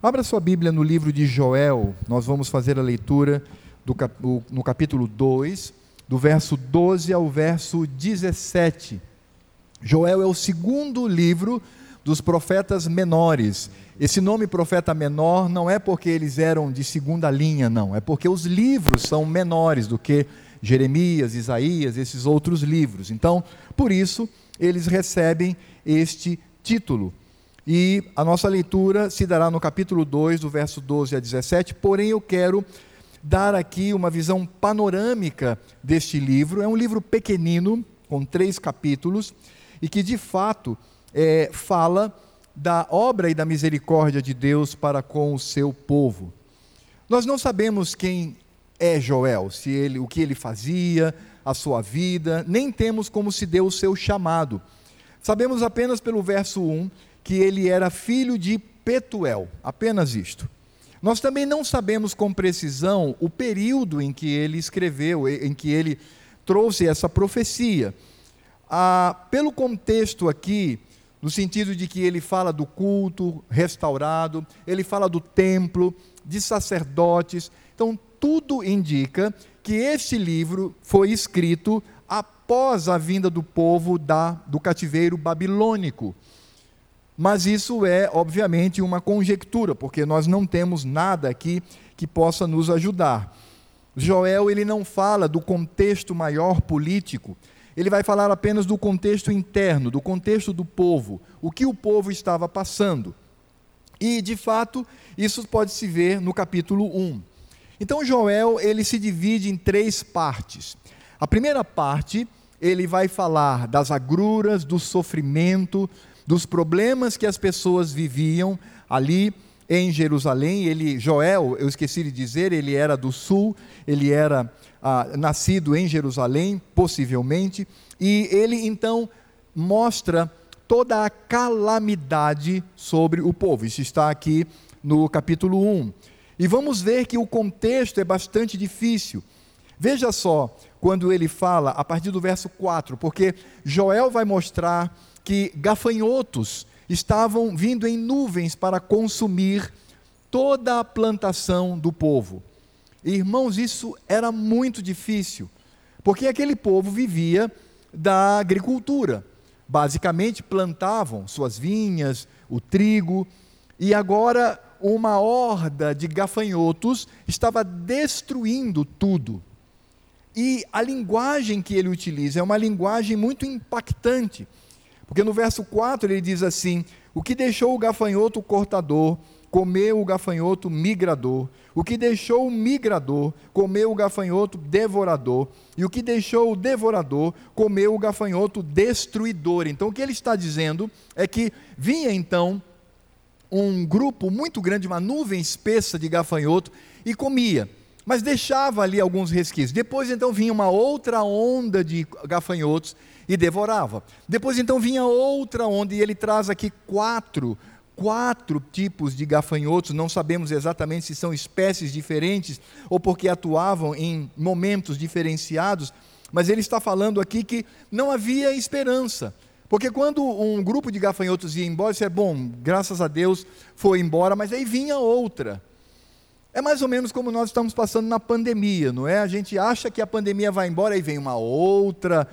Abra sua Bíblia no livro de Joel, nós vamos fazer a leitura do, no capítulo 2, do verso 12 ao verso 17. Joel é o segundo livro dos profetas menores. Esse nome profeta menor não é porque eles eram de segunda linha, não, é porque os livros são menores do que Jeremias, Isaías, esses outros livros. Então, por isso, eles recebem este título. E a nossa leitura se dará no capítulo 2, do verso 12 a 17, porém eu quero dar aqui uma visão panorâmica deste livro. É um livro pequenino, com três capítulos, e que de fato é, fala da obra e da misericórdia de Deus para com o seu povo. Nós não sabemos quem é Joel, se ele, o que ele fazia, a sua vida, nem temos como se deu o seu chamado. Sabemos apenas pelo verso 1 que ele era filho de Petuel, apenas isto. Nós também não sabemos com precisão o período em que ele escreveu, em que ele trouxe essa profecia. Ah, pelo contexto aqui, no sentido de que ele fala do culto restaurado, ele fala do templo, de sacerdotes. Então, tudo indica que este livro foi escrito após a vinda do povo da, do cativeiro babilônico. Mas isso é, obviamente, uma conjectura, porque nós não temos nada aqui que possa nos ajudar. Joel ele não fala do contexto maior político, ele vai falar apenas do contexto interno, do contexto do povo, o que o povo estava passando. E, de fato, isso pode se ver no capítulo 1. Então, Joel ele se divide em três partes. A primeira parte, ele vai falar das agruras, do sofrimento, dos problemas que as pessoas viviam ali em Jerusalém. Ele, Joel, eu esqueci de dizer, ele era do sul, ele era ah, nascido em Jerusalém, possivelmente, e ele então mostra toda a calamidade sobre o povo. Isso está aqui no capítulo 1. E vamos ver que o contexto é bastante difícil. Veja só, quando ele fala, a partir do verso 4, porque Joel vai mostrar que gafanhotos estavam vindo em nuvens para consumir toda a plantação do povo. Irmãos, isso era muito difícil, porque aquele povo vivia da agricultura. Basicamente, plantavam suas vinhas, o trigo, e agora uma horda de gafanhotos estava destruindo tudo. E a linguagem que ele utiliza é uma linguagem muito impactante. Porque no verso 4 ele diz assim: O que deixou o gafanhoto cortador, comeu o gafanhoto migrador. O que deixou o migrador, comeu o gafanhoto devorador. E o que deixou o devorador, comeu o gafanhoto destruidor. Então o que ele está dizendo é que vinha então um grupo muito grande, uma nuvem espessa de gafanhoto, e comia mas deixava ali alguns resquícios. Depois então vinha uma outra onda de gafanhotos e devorava. Depois então vinha outra onda e ele traz aqui quatro quatro tipos de gafanhotos, não sabemos exatamente se são espécies diferentes ou porque atuavam em momentos diferenciados, mas ele está falando aqui que não havia esperança. Porque quando um grupo de gafanhotos ia embora, isso é bom, graças a Deus foi embora, mas aí vinha outra. É mais ou menos como nós estamos passando na pandemia, não é? A gente acha que a pandemia vai embora e vem uma outra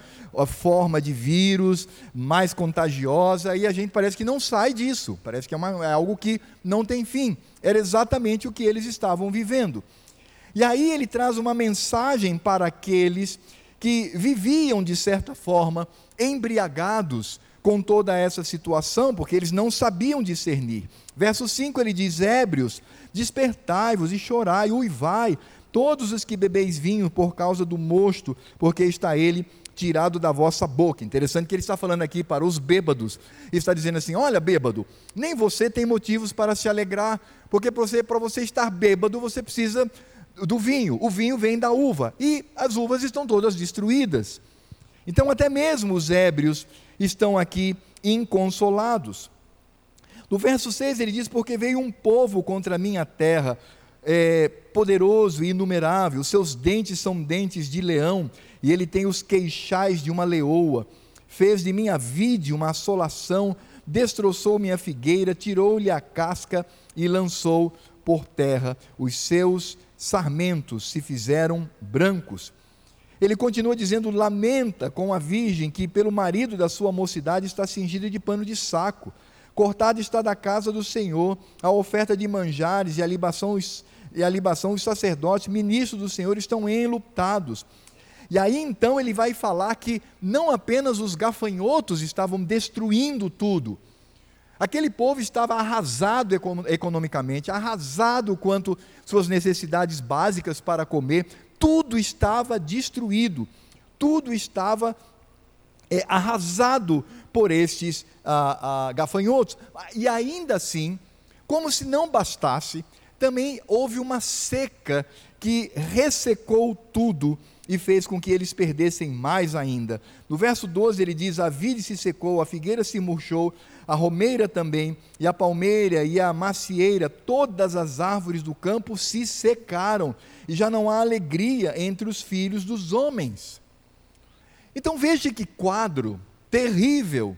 forma de vírus mais contagiosa e a gente parece que não sai disso, parece que é, uma, é algo que não tem fim. Era exatamente o que eles estavam vivendo. E aí ele traz uma mensagem para aqueles que viviam, de certa forma, embriagados com toda essa situação, porque eles não sabiam discernir. Verso 5 ele diz: Ébrios, despertai-vos e chorai, uivai, todos os que bebeis vinho por causa do mosto, porque está ele tirado da vossa boca. Interessante que ele está falando aqui para os bêbados. Ele está dizendo assim: olha, bêbado, nem você tem motivos para se alegrar, porque para você, para você estar bêbado, você precisa do vinho. O vinho vem da uva e as uvas estão todas destruídas. Então, até mesmo os ébrios estão aqui inconsolados. No verso 6 ele diz: Porque veio um povo contra a minha terra, é, poderoso e inumerável, seus dentes são dentes de leão, e ele tem os queixais de uma leoa. Fez de minha vide uma assolação destroçou minha figueira, tirou-lhe a casca e lançou por terra. Os seus sarmentos se fizeram brancos. Ele continua dizendo: Lamenta com a virgem que, pelo marido da sua mocidade, está cingida de pano de saco. Cortada está da casa do Senhor a oferta de manjares e a libação, e a libação os sacerdotes, ministros do Senhor, estão enlutados. E aí então ele vai falar que não apenas os gafanhotos estavam destruindo tudo, aquele povo estava arrasado economicamente, arrasado quanto suas necessidades básicas para comer, tudo estava destruído, tudo estava é, arrasado por estes ah, ah, gafanhotos. E ainda assim, como se não bastasse, também houve uma seca que ressecou tudo e fez com que eles perdessem mais ainda. No verso 12 ele diz: A vide se secou, a figueira se murchou, a romeira também, e a palmeira e a macieira, todas as árvores do campo se secaram, e já não há alegria entre os filhos dos homens. Então veja que quadro terrível.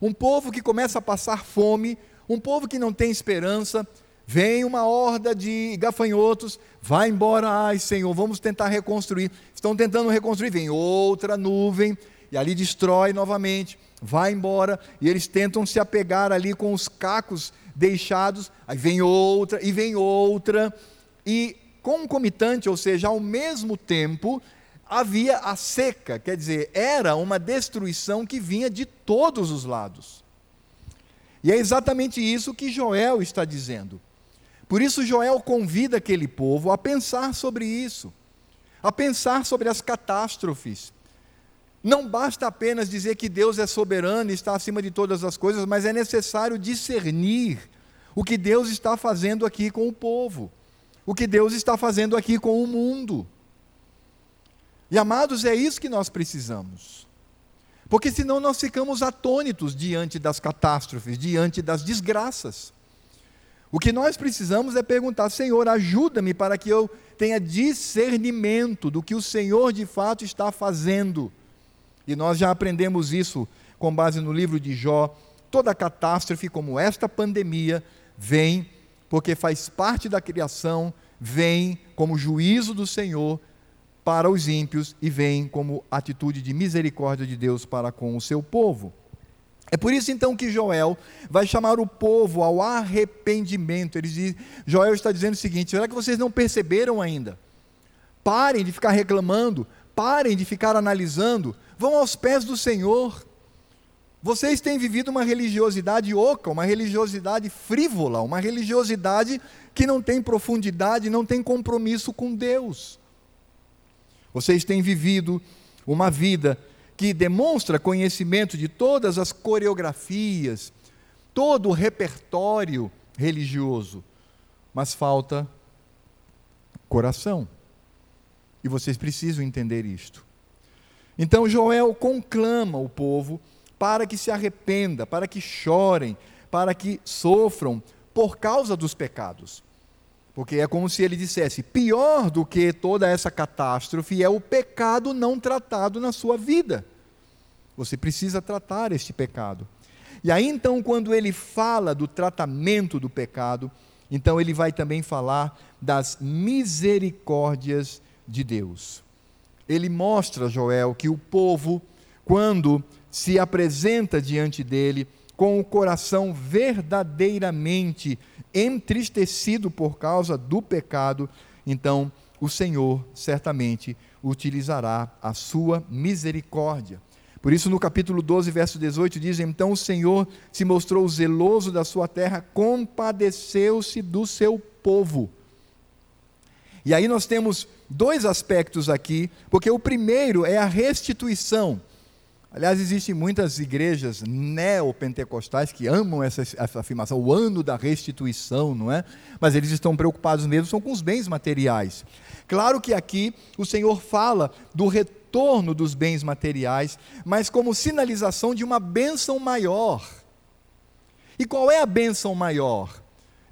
Um povo que começa a passar fome, um povo que não tem esperança, Vem uma horda de gafanhotos, vai embora, ai Senhor, vamos tentar reconstruir. Estão tentando reconstruir, vem outra nuvem, e ali destrói novamente, vai embora, e eles tentam se apegar ali com os cacos deixados, aí vem outra, e vem outra, e concomitante, ou seja, ao mesmo tempo, havia a seca, quer dizer, era uma destruição que vinha de todos os lados. E é exatamente isso que Joel está dizendo. Por isso, Joel convida aquele povo a pensar sobre isso, a pensar sobre as catástrofes. Não basta apenas dizer que Deus é soberano e está acima de todas as coisas, mas é necessário discernir o que Deus está fazendo aqui com o povo, o que Deus está fazendo aqui com o mundo. E amados, é isso que nós precisamos. Porque senão nós ficamos atônitos diante das catástrofes, diante das desgraças. O que nós precisamos é perguntar: Senhor, ajuda-me para que eu tenha discernimento do que o Senhor de fato está fazendo. E nós já aprendemos isso com base no livro de Jó. Toda catástrofe, como esta pandemia, vem porque faz parte da criação, vem como juízo do Senhor para os ímpios e vem como atitude de misericórdia de Deus para com o seu povo. É por isso então que Joel vai chamar o povo ao arrependimento. Ele diz, Joel está dizendo o seguinte: será que vocês não perceberam ainda? Parem de ficar reclamando, parem de ficar analisando, vão aos pés do Senhor. Vocês têm vivido uma religiosidade oca, uma religiosidade frívola, uma religiosidade que não tem profundidade, não tem compromisso com Deus. Vocês têm vivido uma vida que demonstra conhecimento de todas as coreografias, todo o repertório religioso, mas falta coração. E vocês precisam entender isto. Então Joel conclama o povo para que se arrependa, para que chorem, para que sofram por causa dos pecados. Porque é como se ele dissesse: pior do que toda essa catástrofe é o pecado não tratado na sua vida. Você precisa tratar este pecado. E aí então, quando ele fala do tratamento do pecado, então ele vai também falar das misericórdias de Deus. Ele mostra, Joel, que o povo, quando se apresenta diante dele, com o coração verdadeiramente entristecido por causa do pecado, então o Senhor certamente utilizará a sua misericórdia. Por isso, no capítulo 12, verso 18, diz: Então o Senhor se mostrou zeloso da sua terra, compadeceu-se do seu povo. E aí nós temos dois aspectos aqui, porque o primeiro é a restituição. Aliás, existem muitas igrejas neopentecostais que amam essa, essa, afirmação, o ano da restituição, não é? Mas eles estão preocupados mesmo são com os bens materiais. Claro que aqui o Senhor fala do retorno dos bens materiais, mas como sinalização de uma bênção maior. E qual é a bênção maior?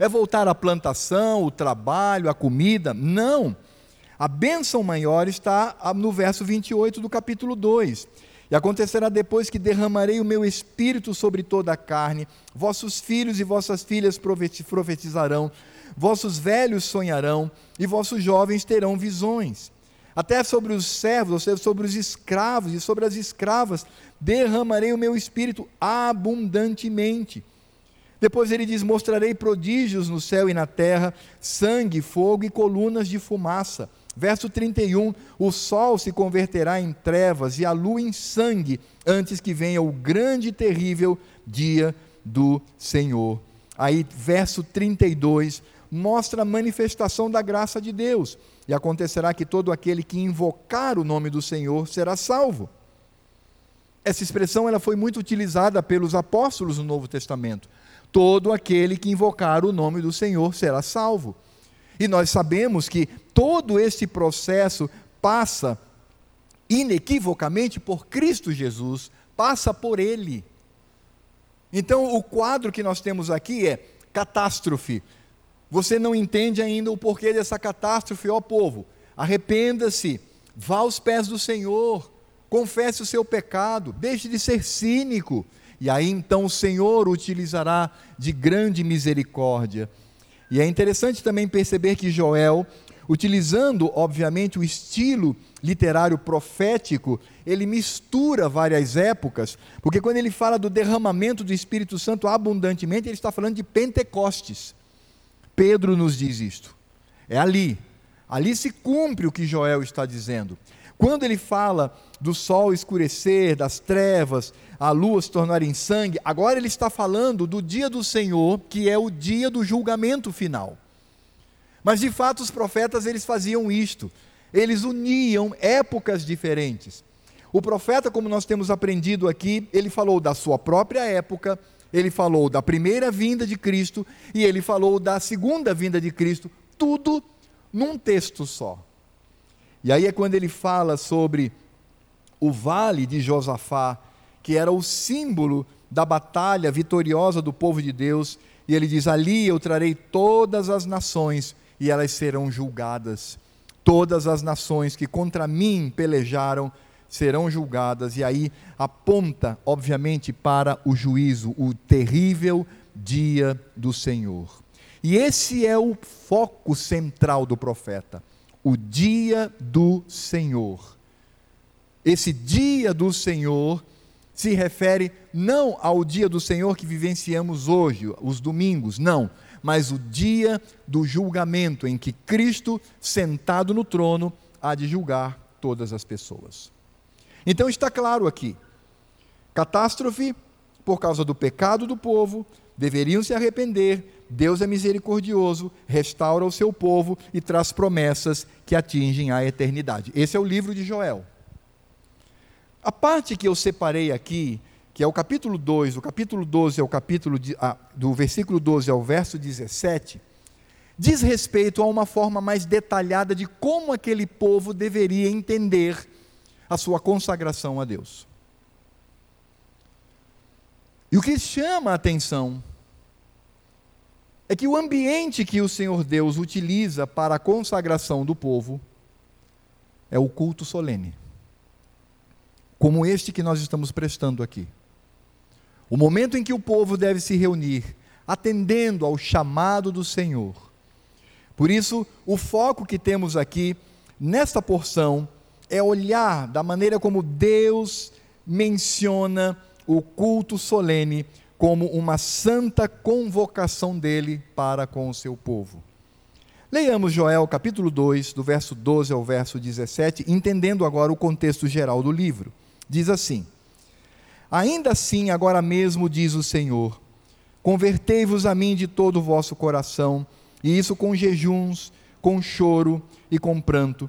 É voltar à plantação, o trabalho, a comida? Não. A bênção maior está no verso 28 do capítulo 2 E acontecerá depois que derramarei o meu espírito sobre toda a carne, vossos filhos e vossas filhas profetizarão, vossos velhos sonharão, e vossos jovens terão visões. Até sobre os servos, ou seja, sobre os escravos e sobre as escravas, derramarei o meu espírito abundantemente. Depois ele diz: Mostrarei prodígios no céu e na terra, sangue, fogo e colunas de fumaça. Verso 31: O sol se converterá em trevas e a lua em sangue, antes que venha o grande e terrível dia do Senhor. Aí, verso 32 mostra a manifestação da graça de Deus. E acontecerá que todo aquele que invocar o nome do Senhor será salvo. Essa expressão ela foi muito utilizada pelos apóstolos no Novo Testamento. Todo aquele que invocar o nome do Senhor será salvo. E nós sabemos que todo esse processo passa inequivocamente por Cristo Jesus, passa por Ele. Então, o quadro que nós temos aqui é catástrofe. Você não entende ainda o porquê dessa catástrofe, ó povo. Arrependa-se, vá aos pés do Senhor, confesse o seu pecado, deixe de ser cínico, e aí então o Senhor utilizará de grande misericórdia. E é interessante também perceber que Joel, utilizando obviamente o estilo literário profético, ele mistura várias épocas, porque quando ele fala do derramamento do Espírito Santo abundantemente, ele está falando de Pentecostes. Pedro nos diz isto. É ali. Ali se cumpre o que Joel está dizendo. Quando ele fala do sol escurecer, das trevas, a lua se tornar em sangue, agora ele está falando do dia do Senhor, que é o dia do julgamento final. Mas de fato os profetas eles faziam isto. Eles uniam épocas diferentes. O profeta, como nós temos aprendido aqui, ele falou da sua própria época, ele falou da primeira vinda de Cristo e ele falou da segunda vinda de Cristo, tudo num texto só. E aí é quando ele fala sobre o vale de Josafá, que era o símbolo da batalha vitoriosa do povo de Deus, e ele diz: Ali eu trarei todas as nações e elas serão julgadas. Todas as nações que contra mim pelejaram serão julgadas, e aí aponta, obviamente, para o juízo, o terrível dia do Senhor. E esse é o foco central do profeta o dia do Senhor. Esse dia do Senhor se refere não ao dia do Senhor que vivenciamos hoje, os domingos, não, mas o dia do julgamento em que Cristo, sentado no trono, há de julgar todas as pessoas. Então está claro aqui: catástrofe por causa do pecado do povo, deveriam se arrepender, Deus é misericordioso, restaura o seu povo e traz promessas que atingem a eternidade. Esse é o livro de Joel. A parte que eu separei aqui, que é o capítulo 2, do capítulo 12 ao capítulo de, ah, do versículo 12 ao verso 17, diz respeito a uma forma mais detalhada de como aquele povo deveria entender a sua consagração a Deus. E o que chama a atenção é que o ambiente que o Senhor Deus utiliza para a consagração do povo é o culto solene, como este que nós estamos prestando aqui. O momento em que o povo deve se reunir, atendendo ao chamado do Senhor. Por isso, o foco que temos aqui, nesta porção, é olhar da maneira como Deus menciona o culto solene como uma santa convocação dele para com o seu povo. Leiamos Joel capítulo 2, do verso 12 ao verso 17, entendendo agora o contexto geral do livro. Diz assim: Ainda assim, agora mesmo diz o Senhor: Convertei-vos a mim de todo o vosso coração, e isso com jejuns, com choro e com pranto.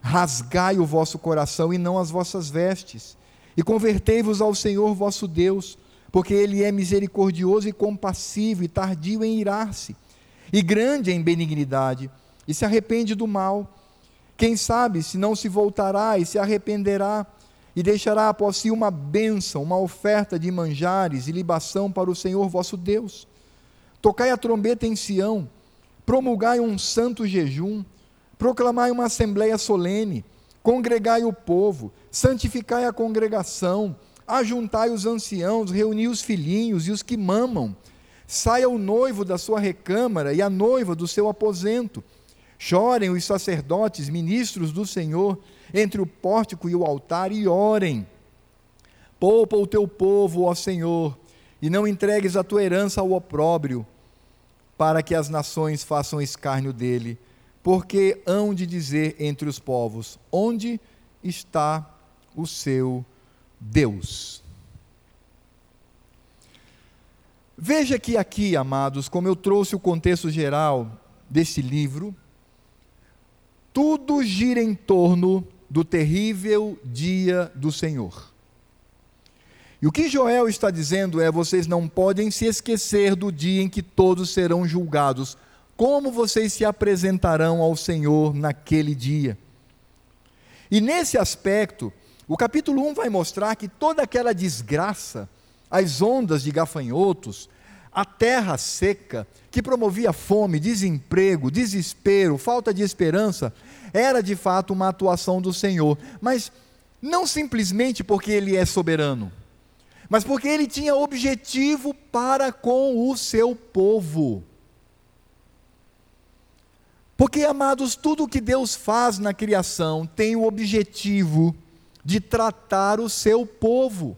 Rasgai o vosso coração e não as vossas vestes, e convertei-vos ao Senhor vosso Deus porque ele é misericordioso e compassivo e tardio em irar-se, e grande em benignidade, e se arrepende do mal. Quem sabe se não se voltará e se arrependerá, e deixará após si uma bênção, uma oferta de manjares e libação para o Senhor vosso Deus. Tocai a trombeta em Sião, promulgai um santo jejum, proclamai uma assembleia solene, congregai o povo, santificai a congregação, ajuntai os anciãos, reuni os filhinhos e os que mamam. Saia o noivo da sua recâmara e a noiva do seu aposento. Chorem os sacerdotes, ministros do Senhor, entre o pórtico e o altar, e orem. Poupa o teu povo, ó Senhor, e não entregues a tua herança ao opróbrio, para que as nações façam escárnio dele. Porque hão de dizer entre os povos: onde está o seu Deus? Veja que aqui, amados, como eu trouxe o contexto geral desse livro, tudo gira em torno do terrível dia do Senhor. E o que Joel está dizendo é: vocês não podem se esquecer do dia em que todos serão julgados. Como vocês se apresentarão ao Senhor naquele dia? E nesse aspecto, o capítulo 1 vai mostrar que toda aquela desgraça, as ondas de gafanhotos, a terra seca, que promovia fome, desemprego, desespero, falta de esperança, era de fato uma atuação do Senhor. Mas não simplesmente porque Ele é soberano, mas porque Ele tinha objetivo para com o seu povo. Porque, amados, tudo o que Deus faz na criação tem o objetivo de tratar o seu povo.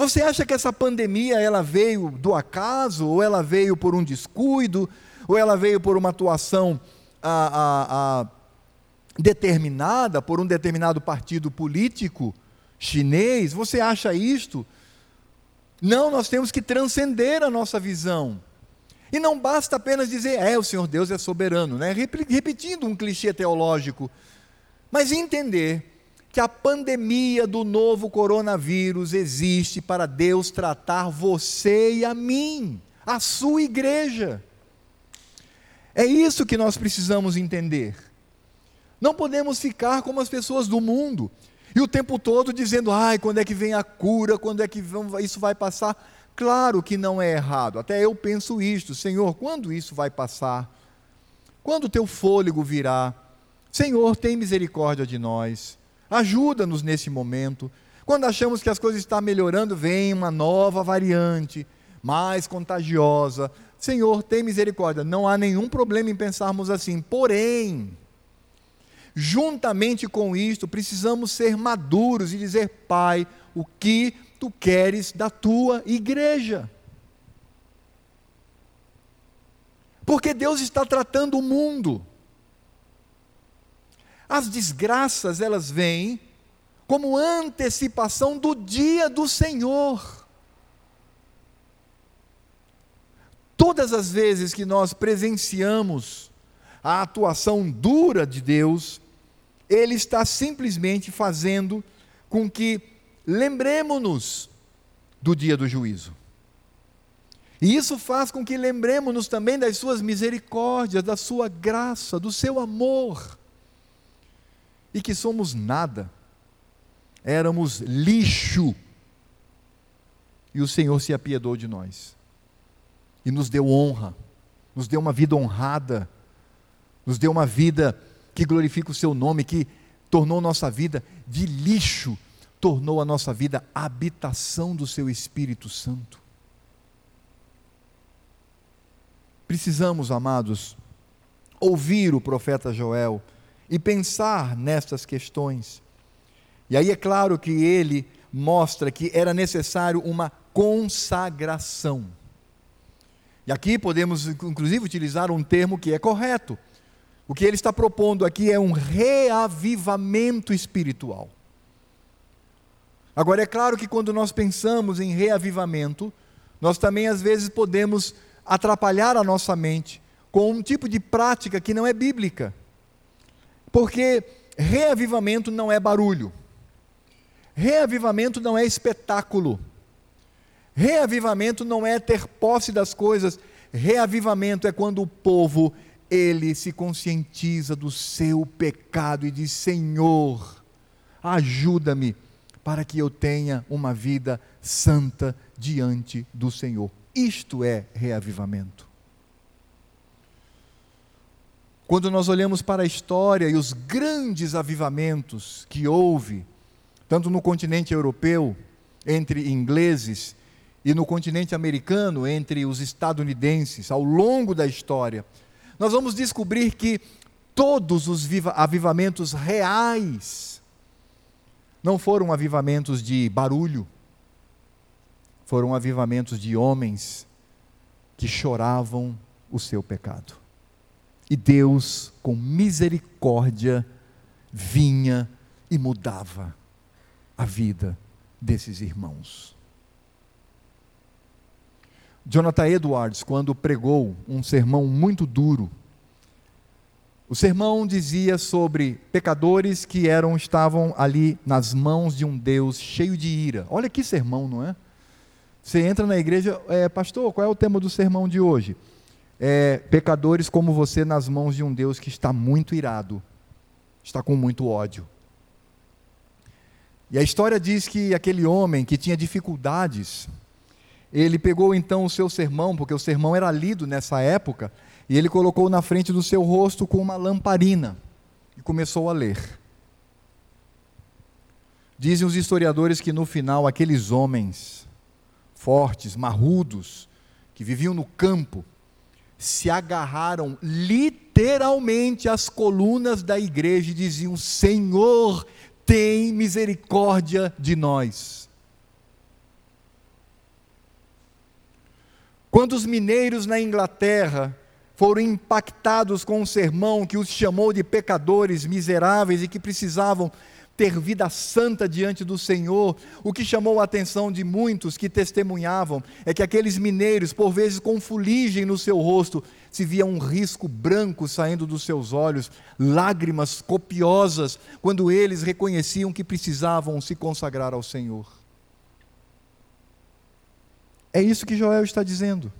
Você acha que essa pandemia ela veio do acaso, ou ela veio por um descuido, ou ela veio por uma atuação a, a, a, determinada por um determinado partido político chinês? Você acha isto? Não, nós temos que transcender a nossa visão. E não basta apenas dizer, é, o Senhor Deus é soberano, né? repetindo um clichê teológico, mas entender que a pandemia do novo coronavírus existe para Deus tratar você e a mim, a sua igreja. É isso que nós precisamos entender. Não podemos ficar como as pessoas do mundo e o tempo todo dizendo: ai, quando é que vem a cura, quando é que isso vai passar. Claro que não é errado, até eu penso isto: Senhor, quando isso vai passar? Quando o teu fôlego virá? Senhor, tem misericórdia de nós. Ajuda-nos nesse momento. Quando achamos que as coisas estão melhorando, vem uma nova variante, mais contagiosa. Senhor, tem misericórdia. Não há nenhum problema em pensarmos assim. Porém, juntamente com isto, precisamos ser maduros e dizer: Pai, o que tu queres da tua igreja? Porque Deus está tratando o mundo. As desgraças, elas vêm como antecipação do dia do Senhor. Todas as vezes que nós presenciamos a atuação dura de Deus, Ele está simplesmente fazendo com que lembremos-nos do dia do juízo. E isso faz com que lembremos-nos também das Suas misericórdias, da Sua graça, do Seu amor e que somos nada, éramos lixo, e o Senhor se apiedou de nós, e nos deu honra, nos deu uma vida honrada, nos deu uma vida que glorifica o Seu nome, que tornou nossa vida de lixo, tornou a nossa vida habitação do Seu Espírito Santo. Precisamos, amados, ouvir o profeta Joel e pensar nestas questões. E aí é claro que ele mostra que era necessário uma consagração. E aqui podemos, inclusive, utilizar um termo que é correto. O que ele está propondo aqui é um reavivamento espiritual. Agora, é claro que quando nós pensamos em reavivamento, nós também às vezes podemos atrapalhar a nossa mente com um tipo de prática que não é bíblica. Porque reavivamento não é barulho. Reavivamento não é espetáculo. Reavivamento não é ter posse das coisas. Reavivamento é quando o povo ele se conscientiza do seu pecado e diz: Senhor, ajuda-me para que eu tenha uma vida santa diante do Senhor. Isto é reavivamento. Quando nós olhamos para a história e os grandes avivamentos que houve, tanto no continente europeu, entre ingleses, e no continente americano, entre os estadunidenses, ao longo da história, nós vamos descobrir que todos os avivamentos reais não foram avivamentos de barulho, foram avivamentos de homens que choravam o seu pecado. E Deus, com misericórdia, vinha e mudava a vida desses irmãos. Jonathan Edwards, quando pregou um sermão muito duro, o sermão dizia sobre pecadores que eram estavam ali nas mãos de um Deus cheio de ira. Olha que sermão, não é? Você entra na igreja, é, pastor, qual é o tema do sermão de hoje? É, pecadores como você nas mãos de um Deus que está muito irado, está com muito ódio. E a história diz que aquele homem que tinha dificuldades, ele pegou então o seu sermão, porque o sermão era lido nessa época, e ele colocou na frente do seu rosto com uma lamparina e começou a ler. Dizem os historiadores que no final aqueles homens fortes, marrudos, que viviam no campo, se agarraram literalmente às colunas da igreja e diziam: Senhor, tem misericórdia de nós. Quando os mineiros na Inglaterra foram impactados com um sermão que os chamou de pecadores miseráveis e que precisavam ter vida santa diante do Senhor. O que chamou a atenção de muitos que testemunhavam é que aqueles mineiros, por vezes com fuligem no seu rosto, se via um risco branco saindo dos seus olhos, lágrimas copiosas, quando eles reconheciam que precisavam se consagrar ao Senhor. É isso que Joel está dizendo.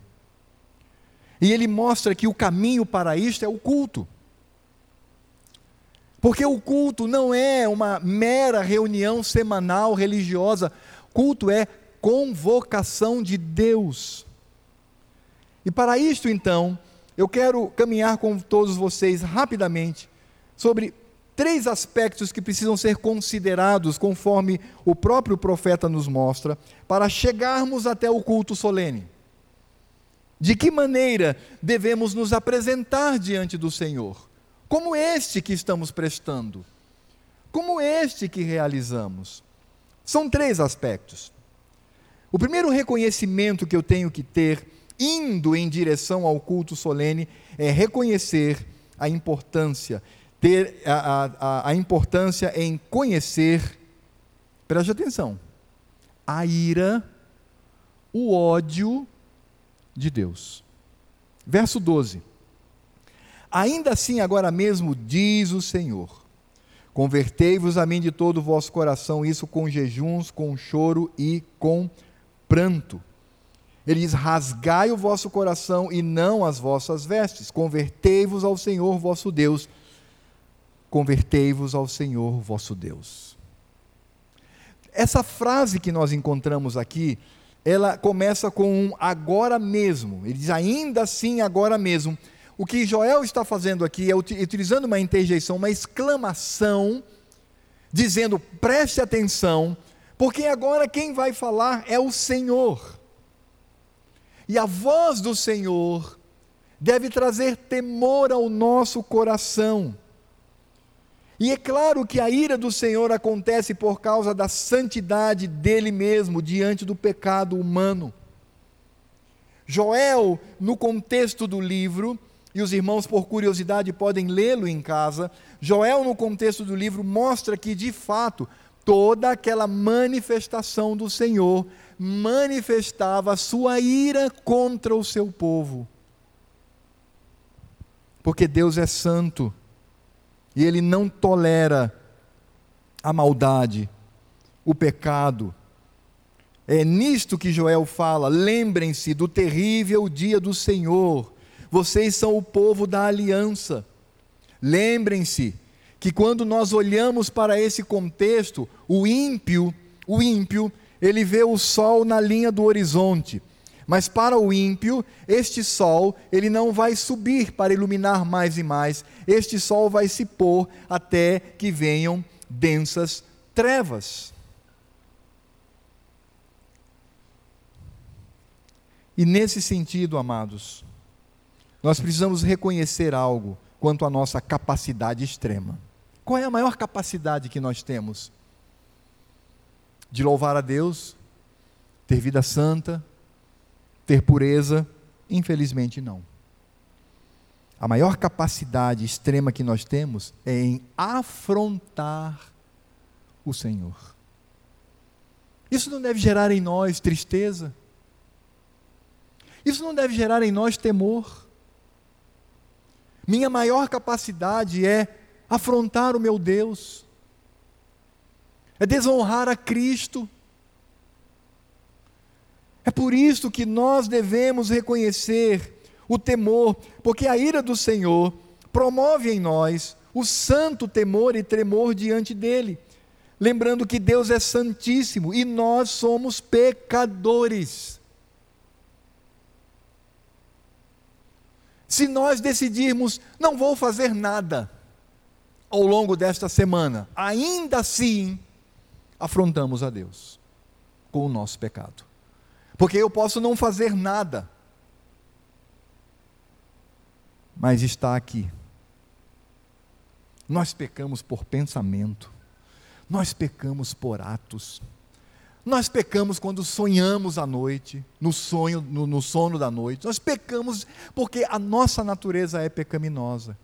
E ele mostra que o caminho para isto é o culto. Porque o culto não é uma mera reunião semanal religiosa, culto é convocação de Deus. E para isto, então, eu quero caminhar com todos vocês rapidamente sobre três aspectos que precisam ser considerados, conforme o próprio profeta nos mostra, para chegarmos até o culto solene. De que maneira devemos nos apresentar diante do Senhor? Como este que estamos prestando, como este que realizamos. São três aspectos. O primeiro reconhecimento que eu tenho que ter, indo em direção ao culto solene, é reconhecer a importância, ter a, a, a importância em conhecer, preste atenção, a ira, o ódio de Deus. Verso 12. Ainda assim, agora mesmo, diz o Senhor: Convertei-vos a mim de todo o vosso coração, isso com jejuns, com choro e com pranto. Ele diz: Rasgai o vosso coração e não as vossas vestes. Convertei-vos ao Senhor vosso Deus. Convertei-vos ao Senhor vosso Deus. Essa frase que nós encontramos aqui, ela começa com um agora mesmo. Ele diz: Ainda assim, agora mesmo o que Joel está fazendo aqui é utilizando uma interjeição, uma exclamação, dizendo: preste atenção, porque agora quem vai falar é o Senhor. E a voz do Senhor deve trazer temor ao nosso coração. E é claro que a ira do Senhor acontece por causa da santidade dele mesmo diante do pecado humano. Joel, no contexto do livro, e os irmãos, por curiosidade, podem lê-lo em casa. Joel, no contexto do livro, mostra que, de fato, toda aquela manifestação do Senhor manifestava sua ira contra o seu povo. Porque Deus é santo e Ele não tolera a maldade, o pecado. É nisto que Joel fala: lembrem-se do terrível dia do Senhor vocês são o povo da aliança. Lembrem-se que quando nós olhamos para esse contexto, o ímpio, o ímpio, ele vê o sol na linha do horizonte. Mas para o ímpio, este sol, ele não vai subir para iluminar mais e mais. Este sol vai se pôr até que venham densas trevas. E nesse sentido, amados, nós precisamos reconhecer algo quanto à nossa capacidade extrema. Qual é a maior capacidade que nós temos? De louvar a Deus, ter vida santa, ter pureza? Infelizmente, não. A maior capacidade extrema que nós temos é em afrontar o Senhor. Isso não deve gerar em nós tristeza. Isso não deve gerar em nós temor. Minha maior capacidade é afrontar o meu Deus, é desonrar a Cristo é por isso que nós devemos reconhecer o temor, porque a ira do Senhor promove em nós o santo temor e tremor diante dele. Lembrando que Deus é santíssimo e nós somos pecadores. Se nós decidirmos, não vou fazer nada ao longo desta semana, ainda assim afrontamos a Deus com o nosso pecado porque eu posso não fazer nada, mas está aqui. Nós pecamos por pensamento, nós pecamos por atos, nós pecamos quando sonhamos à noite, no sonho, no, no sono da noite. Nós pecamos porque a nossa natureza é pecaminosa.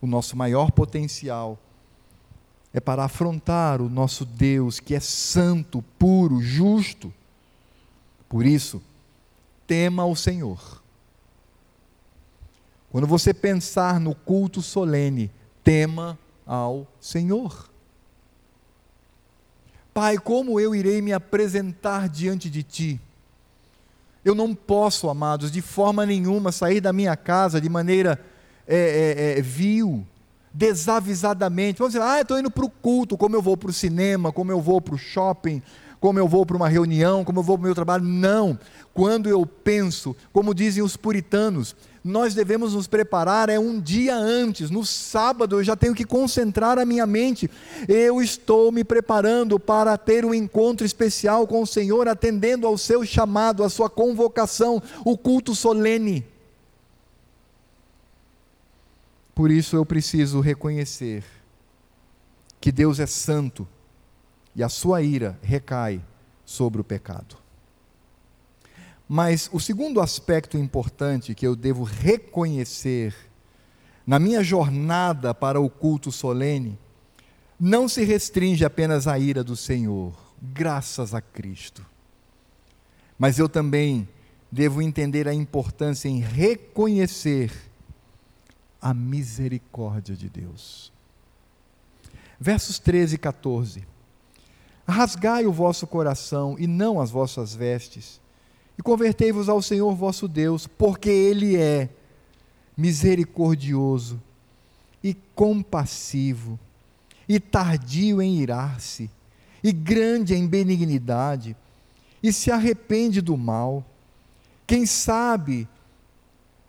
O nosso maior potencial é para afrontar o nosso Deus, que é santo, puro, justo por isso, tema o Senhor. Quando você pensar no culto solene, tema ao Senhor. Pai, como eu irei me apresentar diante de Ti? Eu não posso, amados, de forma nenhuma sair da minha casa de maneira é, é, é, vil, desavisadamente. Vamos dizer, ah, estou indo para o culto, como eu vou para o cinema, como eu vou para o shopping, como eu vou para uma reunião, como eu vou para o meu trabalho. Não. Quando eu penso, como dizem os puritanos, nós devemos nos preparar é um dia antes, no sábado eu já tenho que concentrar a minha mente. Eu estou me preparando para ter um encontro especial com o Senhor, atendendo ao seu chamado, à sua convocação, o culto solene. Por isso eu preciso reconhecer que Deus é santo e a sua ira recai sobre o pecado. Mas o segundo aspecto importante que eu devo reconhecer na minha jornada para o culto solene não se restringe apenas à ira do Senhor, graças a Cristo. Mas eu também devo entender a importância em reconhecer a misericórdia de Deus. Versos 13 e 14. Rasgai o vosso coração e não as vossas vestes, e convertei-vos ao Senhor vosso Deus, porque Ele é misericordioso e compassivo, e tardio em irar-se, e grande em benignidade, e se arrepende do mal. Quem sabe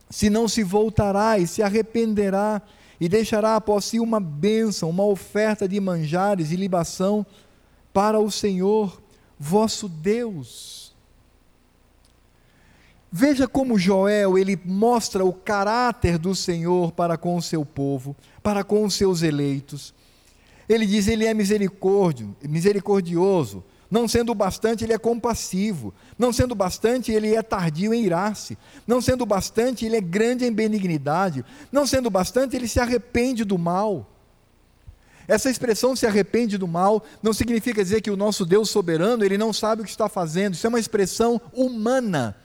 se não se voltará e se arrependerá, e deixará após si uma bênção, uma oferta de manjares e libação, para o Senhor vosso Deus. Veja como Joel ele mostra o caráter do Senhor para com o seu povo, para com os seus eleitos. Ele diz: Ele é misericórdio, misericordioso. Não sendo bastante, ele é compassivo. Não sendo bastante, ele é tardio em irar-se. Não sendo bastante, ele é grande em benignidade. Não sendo bastante, ele se arrepende do mal. Essa expressão se arrepende do mal não significa dizer que o nosso Deus soberano, ele não sabe o que está fazendo. Isso é uma expressão humana.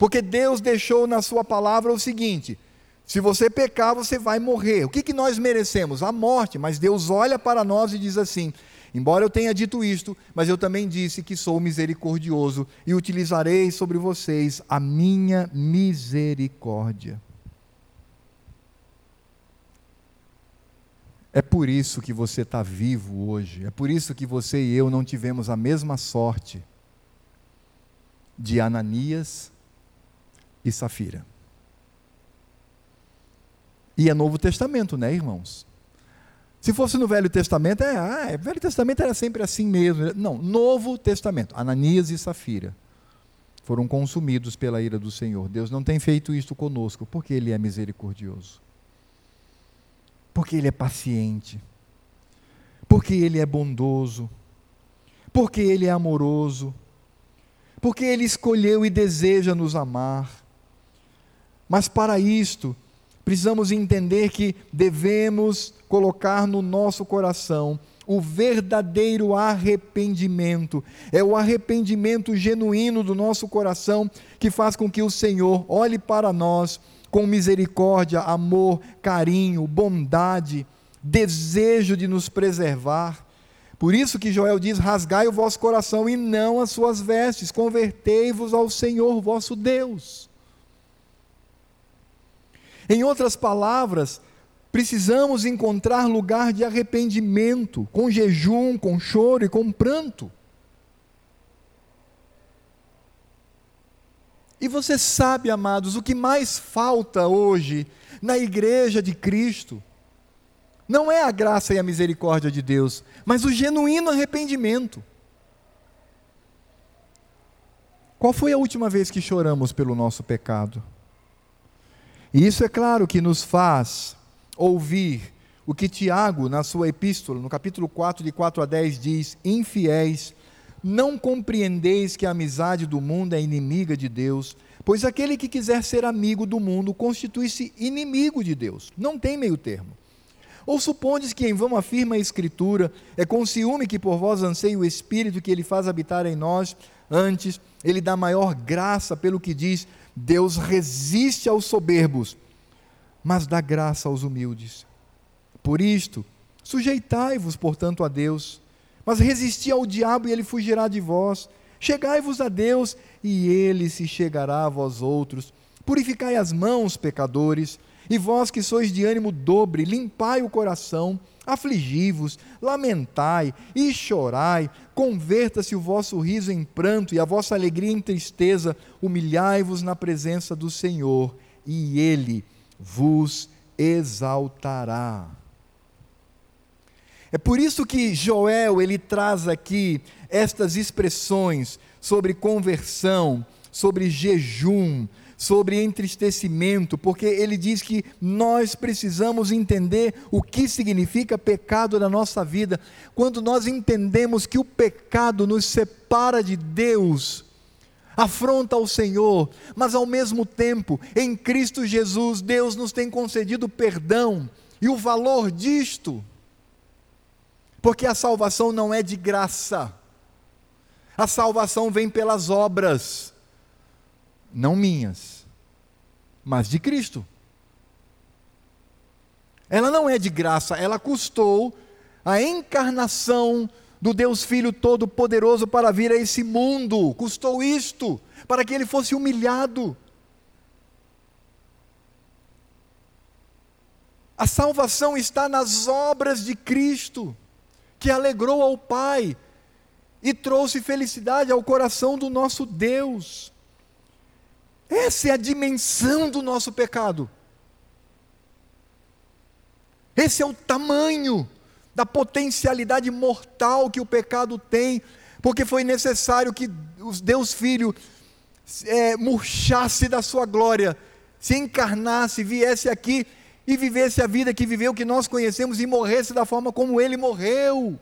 Porque Deus deixou na sua palavra o seguinte: se você pecar, você vai morrer. O que, que nós merecemos? A morte. Mas Deus olha para nós e diz assim: Embora eu tenha dito isto, mas eu também disse que sou misericordioso e utilizarei sobre vocês a minha misericórdia. É por isso que você está vivo hoje, é por isso que você e eu não tivemos a mesma sorte de Ananias e Safira. E é Novo Testamento, né, irmãos? Se fosse no Velho Testamento, é, ah, é, Velho Testamento era sempre assim mesmo. Não, Novo Testamento, Ananias e Safira foram consumidos pela ira do Senhor. Deus não tem feito isto conosco, porque Ele é misericordioso. Porque Ele é paciente. Porque Ele é bondoso. Porque Ele é amoroso. Porque Ele escolheu e deseja nos amar. Mas para isto, precisamos entender que devemos colocar no nosso coração o verdadeiro arrependimento. É o arrependimento genuíno do nosso coração que faz com que o Senhor olhe para nós com misericórdia, amor, carinho, bondade, desejo de nos preservar. Por isso que Joel diz: rasgai o vosso coração e não as suas vestes, convertei-vos ao Senhor vosso Deus. Em outras palavras, precisamos encontrar lugar de arrependimento, com jejum, com choro e com pranto. E você sabe, amados, o que mais falta hoje na igreja de Cristo não é a graça e a misericórdia de Deus, mas o genuíno arrependimento. Qual foi a última vez que choramos pelo nosso pecado? E isso é claro que nos faz ouvir o que Tiago, na sua epístola, no capítulo 4, de 4 a 10, diz: Infiéis, não compreendeis que a amizade do mundo é inimiga de Deus, pois aquele que quiser ser amigo do mundo constitui-se inimigo de Deus. Não tem meio termo. Ou supondes que em vão afirma a Escritura, é com ciúme que por vós anseia o Espírito que ele faz habitar em nós, antes ele dá maior graça pelo que diz: Deus resiste aos soberbos, mas dá graça aos humildes. Por isto, sujeitai-vos, portanto, a Deus, mas resisti ao diabo e ele fugirá de vós. Chegai-vos a Deus e ele se chegará a vós outros. Purificai as mãos, pecadores, e vós que sois de ânimo dobre, limpai o coração, afligi-vos, lamentai e chorai, converta-se o vosso riso em pranto e a vossa alegria em tristeza, humilhai-vos na presença do Senhor, e Ele vos exaltará. É por isso que Joel ele traz aqui estas expressões sobre conversão, sobre jejum, sobre entristecimento, porque ele diz que nós precisamos entender o que significa pecado na nossa vida. Quando nós entendemos que o pecado nos separa de Deus, afronta ao Senhor, mas ao mesmo tempo, em Cristo Jesus, Deus nos tem concedido perdão e o valor disto, porque a salvação não é de graça, a salvação vem pelas obras não minhas, mas de Cristo. Ela não é de graça, ela custou a encarnação do Deus Filho Todo-Poderoso para vir a esse mundo, custou isto, para que ele fosse humilhado. A salvação está nas obras de Cristo, que alegrou ao Pai e trouxe felicidade ao coração do nosso Deus. Essa é a dimensão do nosso pecado. Esse é o tamanho da potencialidade mortal que o pecado tem, porque foi necessário que o Deus Filho é, murchasse da sua glória, se encarnasse, viesse aqui e vivesse a vida que viveu, que nós conhecemos, e morresse da forma como ele morreu.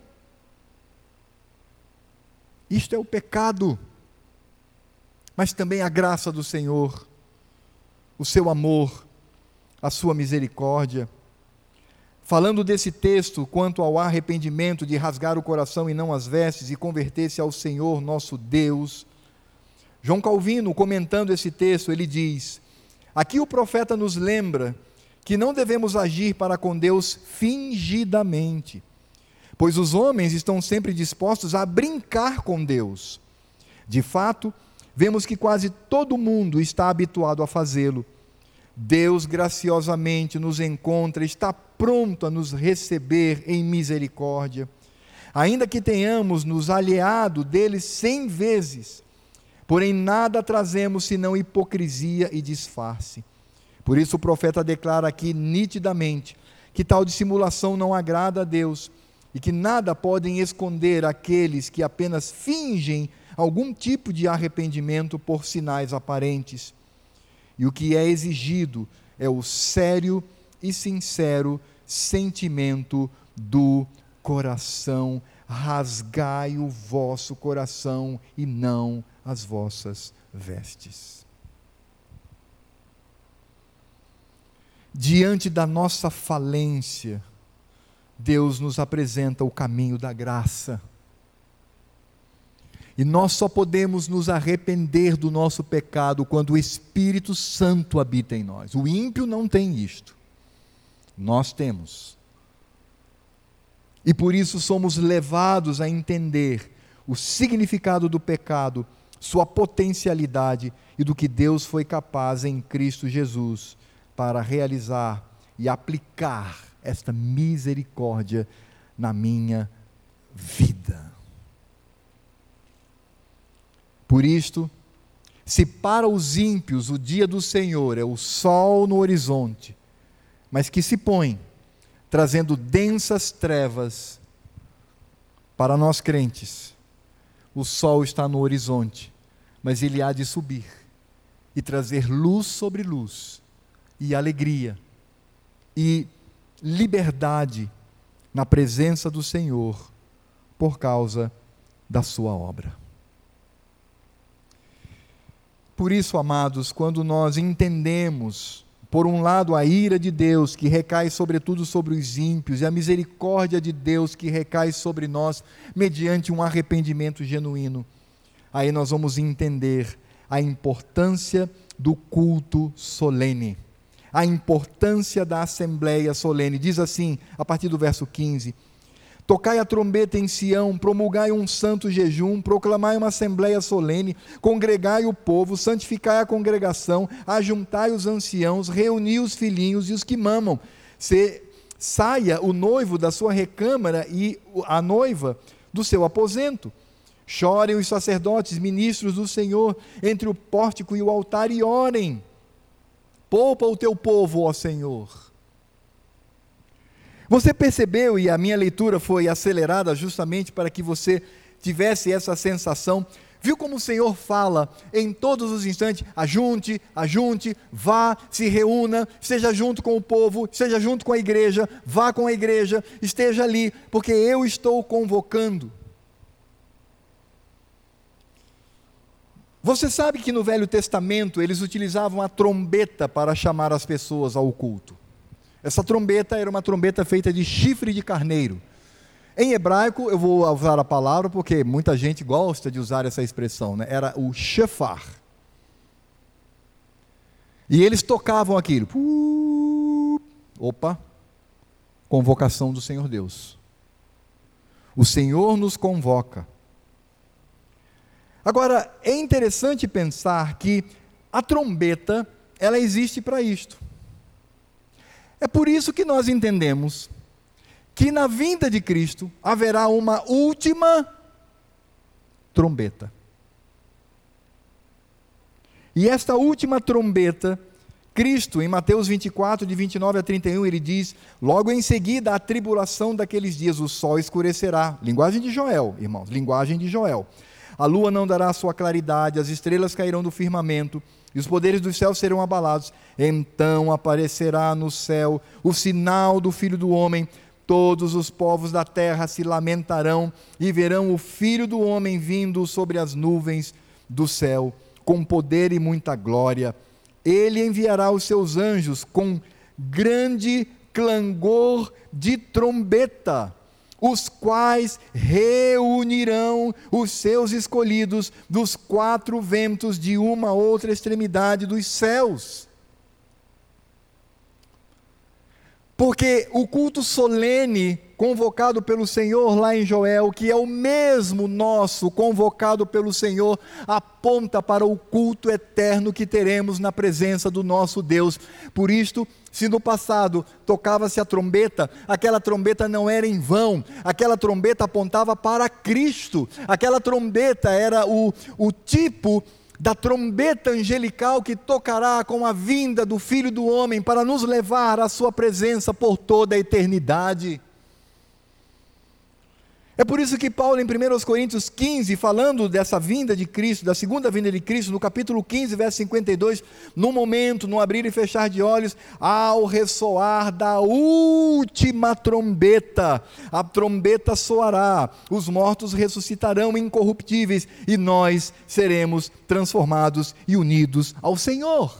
Isto é o pecado mas também a graça do Senhor, o seu amor, a sua misericórdia. Falando desse texto quanto ao arrependimento de rasgar o coração e não as vestes e converter-se ao Senhor nosso Deus, João Calvino, comentando esse texto, ele diz: Aqui o profeta nos lembra que não devemos agir para com Deus fingidamente, pois os homens estão sempre dispostos a brincar com Deus. De fato, vemos que quase todo mundo está habituado a fazê-lo. Deus graciosamente nos encontra, está pronto a nos receber em misericórdia. Ainda que tenhamos nos aliado dele cem vezes, porém nada trazemos senão hipocrisia e disfarce. Por isso o profeta declara aqui nitidamente que tal dissimulação não agrada a Deus e que nada podem esconder aqueles que apenas fingem algum tipo de arrependimento por sinais aparentes. E o que é exigido é o sério e sincero sentimento do coração. Rasgai o vosso coração e não as vossas vestes. Diante da nossa falência, Deus nos apresenta o caminho da graça. E nós só podemos nos arrepender do nosso pecado quando o Espírito Santo habita em nós. O ímpio não tem isto. Nós temos. E por isso somos levados a entender o significado do pecado, sua potencialidade e do que Deus foi capaz em Cristo Jesus para realizar e aplicar esta misericórdia na minha vida. Por isto, se para os ímpios o dia do Senhor é o sol no horizonte, mas que se põe trazendo densas trevas para nós crentes, o sol está no horizonte, mas ele há de subir e trazer luz sobre luz, e alegria, e liberdade na presença do Senhor por causa da sua obra. Por isso, amados, quando nós entendemos, por um lado, a ira de Deus que recai sobretudo sobre os ímpios e a misericórdia de Deus que recai sobre nós mediante um arrependimento genuíno, aí nós vamos entender a importância do culto solene a importância da assembleia solene. Diz assim, a partir do verso 15: Tocai a trombeta em Sião, promulgai um santo jejum, proclamai uma assembleia solene, congregai o povo, santificai a congregação, ajuntai os anciãos, reuni os filhinhos e os que mamam. Se saia o noivo da sua recâmara e a noiva do seu aposento. Chorem os sacerdotes, ministros do Senhor, entre o pórtico e o altar, e orem Poupa o teu povo, ó Senhor. Você percebeu, e a minha leitura foi acelerada justamente para que você tivesse essa sensação. Viu como o Senhor fala em todos os instantes: ajunte, ajunte, vá, se reúna, esteja junto com o povo, esteja junto com a igreja, vá com a igreja, esteja ali, porque eu estou convocando. Você sabe que no Velho Testamento eles utilizavam a trombeta para chamar as pessoas ao culto. Essa trombeta era uma trombeta feita de chifre de carneiro. Em hebraico, eu vou usar a palavra porque muita gente gosta de usar essa expressão, né? era o shofar. E eles tocavam aquilo. Opa, convocação do Senhor Deus. O Senhor nos convoca Agora, é interessante pensar que a trombeta, ela existe para isto. É por isso que nós entendemos que na vinda de Cristo haverá uma última trombeta. E esta última trombeta, Cristo, em Mateus 24, de 29 a 31, ele diz: Logo em seguida, a tribulação daqueles dias, o sol escurecerá. Linguagem de Joel, irmãos, linguagem de Joel a lua não dará sua claridade, as estrelas cairão do firmamento, e os poderes dos céus serão abalados. Então aparecerá no céu o sinal do Filho do Homem. Todos os povos da terra se lamentarão e verão o Filho do Homem vindo sobre as nuvens do céu, com poder e muita glória. Ele enviará os seus anjos com grande clangor de trombeta os quais reunirão os seus escolhidos dos quatro ventos de uma outra extremidade dos céus. Porque o culto solene convocado pelo Senhor lá em Joel, que é o mesmo nosso convocado pelo Senhor, aponta para o culto eterno que teremos na presença do nosso Deus. Por isto, se no passado tocava-se a trombeta, aquela trombeta não era em vão, aquela trombeta apontava para Cristo, aquela trombeta era o, o tipo da trombeta angelical que tocará com a vinda do Filho do Homem para nos levar à Sua presença por toda a eternidade. É por isso que Paulo, em 1 Coríntios 15, falando dessa vinda de Cristo, da segunda vinda de Cristo, no capítulo 15, verso 52, no momento, no abrir e fechar de olhos, ao ressoar da última trombeta, a trombeta soará, os mortos ressuscitarão incorruptíveis e nós seremos transformados e unidos ao Senhor.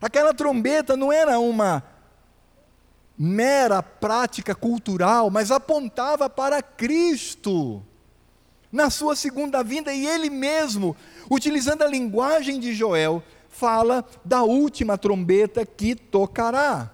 Aquela trombeta não era uma mera prática cultural, mas apontava para Cristo na sua segunda vinda e ele mesmo, utilizando a linguagem de Joel, fala da última trombeta que tocará.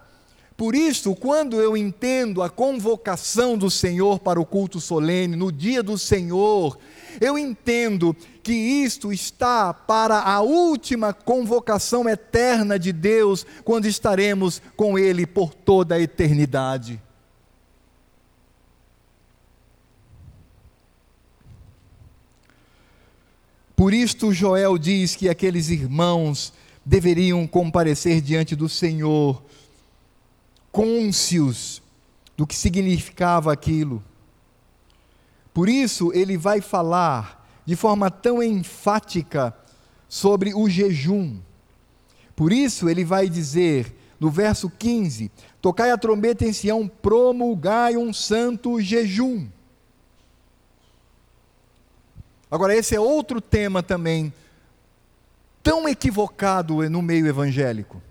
Por isso, quando eu entendo a convocação do Senhor para o culto solene, no dia do Senhor, eu entendo que isto está para a última convocação eterna de Deus, quando estaremos com Ele por toda a eternidade. Por isto, Joel diz que aqueles irmãos deveriam comparecer diante do Senhor, cônscios do que significava aquilo. Por isso, ele vai falar de forma tão enfática sobre o jejum. Por isso, ele vai dizer, no verso 15: Tocai a trombeta em Sião, promulgai um santo jejum. Agora, esse é outro tema também, tão equivocado no meio evangélico.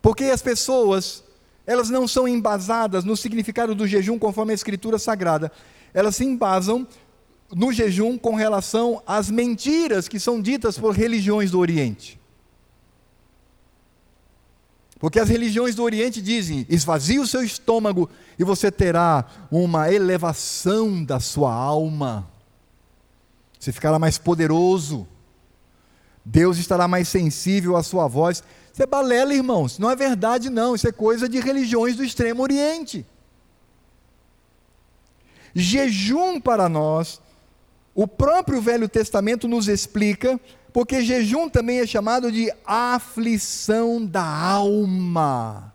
Porque as pessoas elas não são embasadas no significado do jejum conforme a Escritura Sagrada. Elas se embasam no jejum com relação às mentiras que são ditas por religiões do Oriente. Porque as religiões do Oriente dizem: esvazie o seu estômago e você terá uma elevação da sua alma. Você ficará mais poderoso. Deus estará mais sensível à sua voz. Isso é balela, irmãos. Não é verdade, não. Isso é coisa de religiões do Extremo Oriente. Jejum para nós, o próprio Velho Testamento nos explica, porque jejum também é chamado de aflição da alma.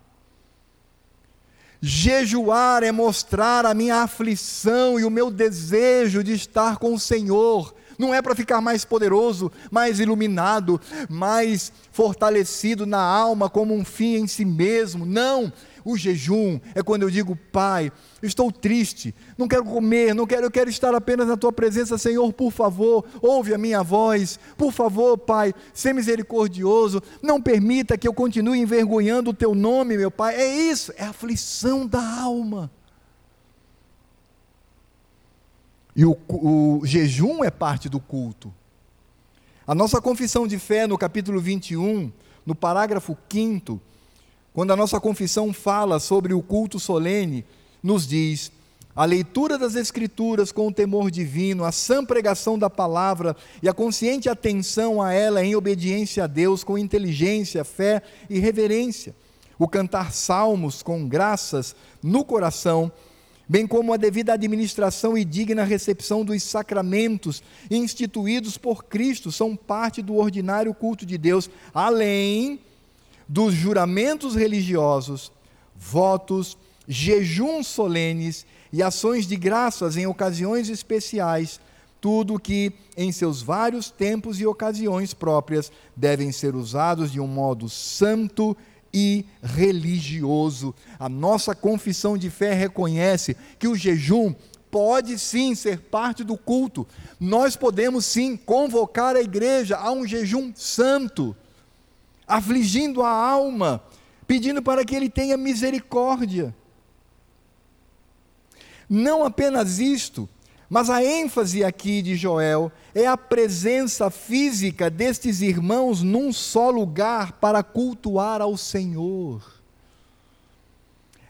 Jejuar é mostrar a minha aflição e o meu desejo de estar com o Senhor não é para ficar mais poderoso, mais iluminado, mais fortalecido na alma como um fim em si mesmo. Não. O jejum é quando eu digo, Pai, estou triste, não quero comer, não quero, eu quero estar apenas na tua presença, Senhor, por favor, ouve a minha voz. Por favor, Pai, seja misericordioso, não permita que eu continue envergonhando o teu nome, meu Pai. É isso, é aflição da alma. E o, o jejum é parte do culto. A nossa confissão de fé, no capítulo 21, no parágrafo 5, quando a nossa confissão fala sobre o culto solene, nos diz: a leitura das Escrituras com o temor divino, a sã pregação da palavra e a consciente atenção a ela em obediência a Deus com inteligência, fé e reverência. O cantar salmos com graças no coração bem como a devida administração e digna recepção dos sacramentos instituídos por Cristo, são parte do ordinário culto de Deus, além dos juramentos religiosos, votos, jejuns solenes e ações de graças em ocasiões especiais, tudo que, em seus vários tempos e ocasiões próprias, devem ser usados de um modo santo e religioso. A nossa confissão de fé reconhece que o jejum pode sim ser parte do culto. Nós podemos sim convocar a igreja a um jejum santo, afligindo a alma, pedindo para que ele tenha misericórdia. Não apenas isto, mas a ênfase aqui de Joel é a presença física destes irmãos num só lugar para cultuar ao Senhor.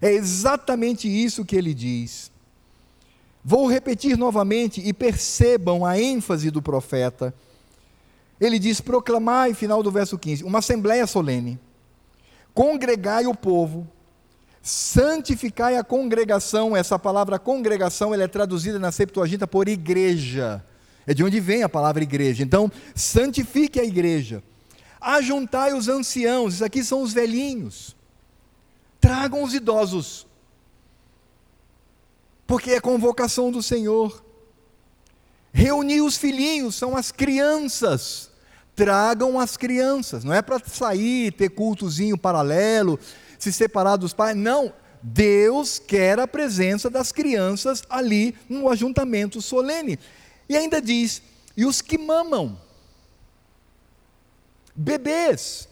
É exatamente isso que ele diz. Vou repetir novamente e percebam a ênfase do profeta. Ele diz: proclamai, final do verso 15, uma assembleia solene, congregai o povo, santificai a congregação. Essa palavra congregação ela é traduzida na Septuaginta por igreja. É de onde vem a palavra igreja. Então, santifique a igreja. Ajuntai os anciãos, isso aqui são os velhinhos. Tragam os idosos. Porque é convocação do Senhor. Reunir os filhinhos, são as crianças. Tragam as crianças. Não é para sair, ter cultozinho paralelo, se separar dos pais. Não. Deus quer a presença das crianças ali no ajuntamento solene. E ainda diz: e os que mamam, bebês,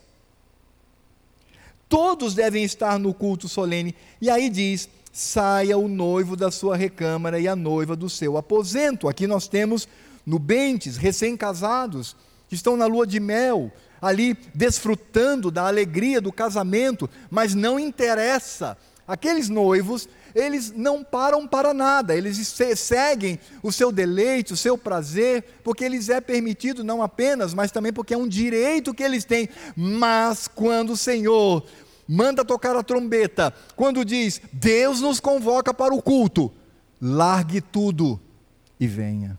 todos devem estar no culto solene. E aí diz: saia o noivo da sua recâmara e a noiva do seu aposento. Aqui nós temos nubentes, recém-casados, que estão na lua de mel, ali desfrutando da alegria do casamento, mas não interessa. Aqueles noivos eles não param para nada, eles seguem o seu deleite, o seu prazer, porque eles é permitido não apenas, mas também porque é um direito que eles têm. Mas quando o Senhor manda tocar a trombeta, quando diz, Deus nos convoca para o culto, largue tudo e venha.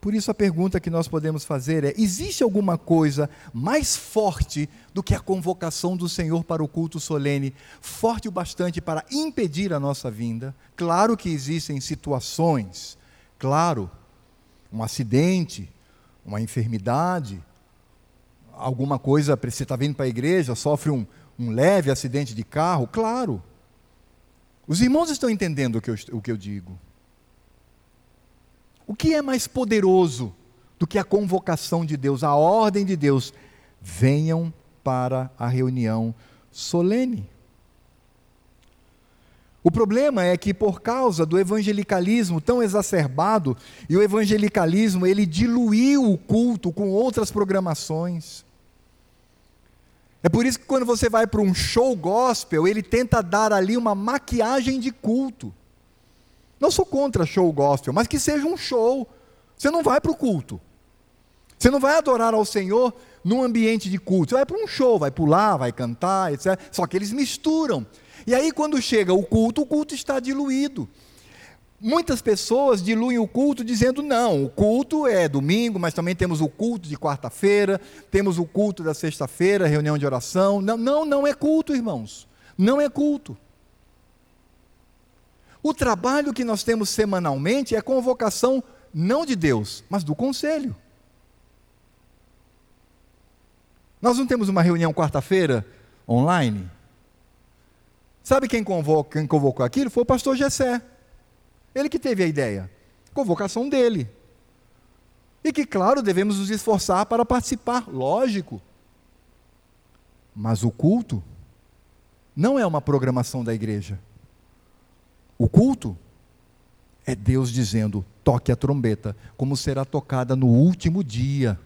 Por isso a pergunta que nós podemos fazer é: existe alguma coisa mais forte do que a convocação do Senhor para o culto solene, forte o bastante para impedir a nossa vinda? Claro que existem situações, claro, um acidente, uma enfermidade, alguma coisa, você está vindo para a igreja, sofre um, um leve acidente de carro, claro. Os irmãos estão entendendo o que eu, o que eu digo. O que é mais poderoso do que a convocação de Deus, a ordem de Deus? Venham para a reunião solene. O problema é que por causa do evangelicalismo tão exacerbado, e o evangelicalismo ele diluiu o culto com outras programações. É por isso que quando você vai para um show gospel, ele tenta dar ali uma maquiagem de culto. Não sou contra show gospel, mas que seja um show. Você não vai para o culto. Você não vai adorar ao Senhor num ambiente de culto. Você vai para um show, vai pular, vai cantar, etc. Só que eles misturam. E aí, quando chega o culto, o culto está diluído. Muitas pessoas diluem o culto dizendo: não, o culto é domingo, mas também temos o culto de quarta-feira, temos o culto da sexta-feira, reunião de oração. Não, não, não é culto, irmãos. Não é culto. O trabalho que nós temos semanalmente é convocação não de Deus, mas do conselho. Nós não temos uma reunião quarta-feira online? Sabe quem, quem convocou aquilo? Foi o pastor Gessé. Ele que teve a ideia. Convocação dele. E que, claro, devemos nos esforçar para participar, lógico. Mas o culto não é uma programação da igreja. O culto é Deus dizendo: toque a trombeta, como será tocada no último dia.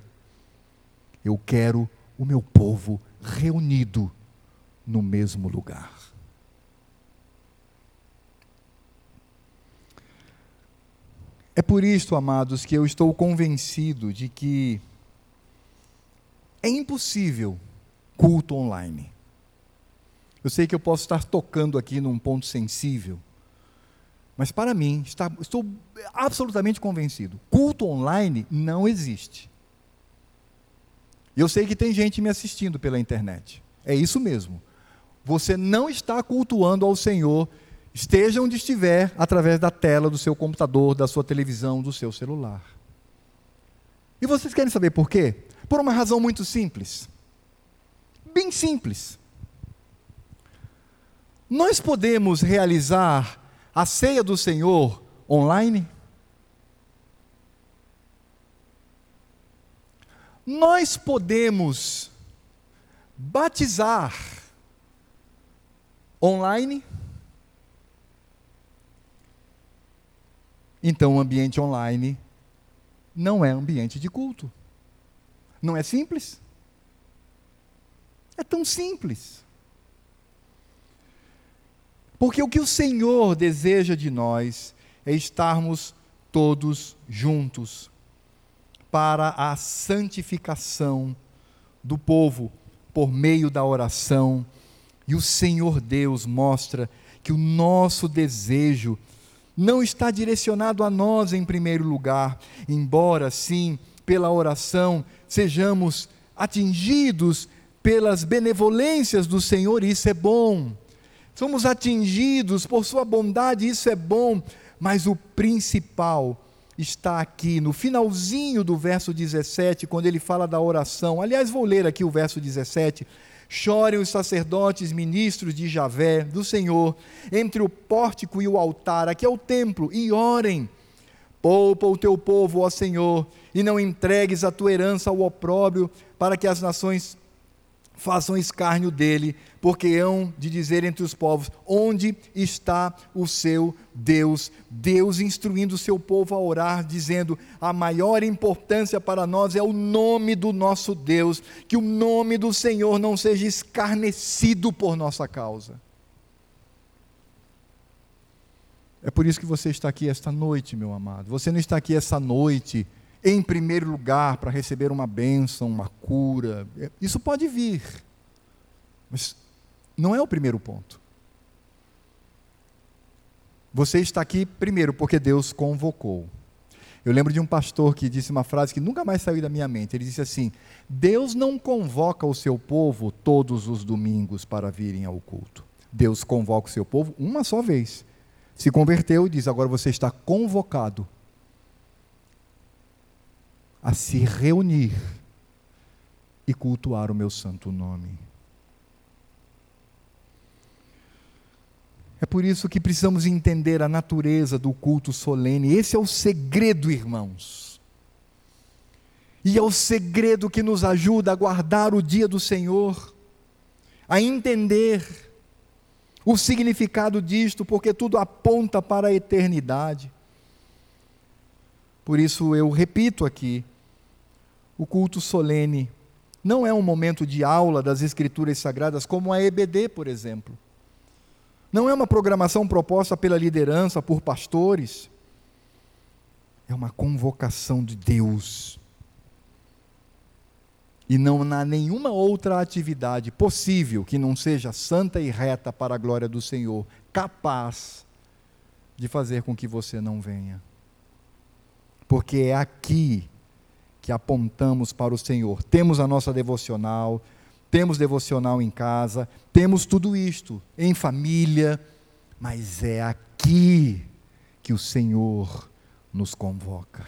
Eu quero o meu povo reunido no mesmo lugar. É por isso, amados, que eu estou convencido de que é impossível culto online. Eu sei que eu posso estar tocando aqui num ponto sensível, mas para mim, está, estou absolutamente convencido: culto online não existe. E eu sei que tem gente me assistindo pela internet. É isso mesmo. Você não está cultuando ao Senhor, esteja onde estiver, através da tela do seu computador, da sua televisão, do seu celular. E vocês querem saber por quê? Por uma razão muito simples. Bem simples. Nós podemos realizar a ceia do Senhor online? Nós podemos batizar online? Então, o ambiente online não é ambiente de culto. Não é simples? É tão simples. Porque o que o Senhor deseja de nós é estarmos todos juntos para a santificação do povo por meio da oração, E o Senhor Deus mostra que o nosso desejo não está direcionado a nós em primeiro lugar, embora sim, pela oração, sejamos atingidos pelas benevolências do Senhor, isso é bom. Somos atingidos por Sua bondade, isso é bom, mas o principal está aqui no finalzinho do verso 17, quando ele fala da oração. Aliás, vou ler aqui o verso 17. Chorem os sacerdotes, ministros de Javé, do Senhor, entre o pórtico e o altar, aqui é o templo, e orem. Poupa o teu povo, ó Senhor, e não entregues a tua herança ao opróbrio, para que as nações façam escárnio dele, porque hão de dizer entre os povos: onde está o seu Deus? Deus instruindo o seu povo a orar, dizendo: a maior importância para nós é o nome do nosso Deus, que o nome do Senhor não seja escarnecido por nossa causa. É por isso que você está aqui esta noite, meu amado. Você não está aqui essa noite em primeiro lugar para receber uma bênção, uma cura. Isso pode vir, mas não é o primeiro ponto. Você está aqui primeiro porque Deus convocou. Eu lembro de um pastor que disse uma frase que nunca mais saiu da minha mente. Ele disse assim: Deus não convoca o seu povo todos os domingos para virem ao culto. Deus convoca o seu povo uma só vez. Se converteu e diz: agora você está convocado a se reunir e cultuar o meu santo nome. É por isso que precisamos entender a natureza do culto solene. Esse é o segredo, irmãos. E é o segredo que nos ajuda a guardar o dia do Senhor, a entender o significado disto, porque tudo aponta para a eternidade. Por isso eu repito aqui: o culto solene não é um momento de aula das Escrituras Sagradas, como a EBD, por exemplo. Não é uma programação proposta pela liderança, por pastores. É uma convocação de Deus. E não há nenhuma outra atividade possível que não seja santa e reta para a glória do Senhor, capaz de fazer com que você não venha. Porque é aqui que apontamos para o Senhor. Temos a nossa devocional, temos devocional em casa, temos tudo isto em família, mas é aqui que o Senhor nos convoca.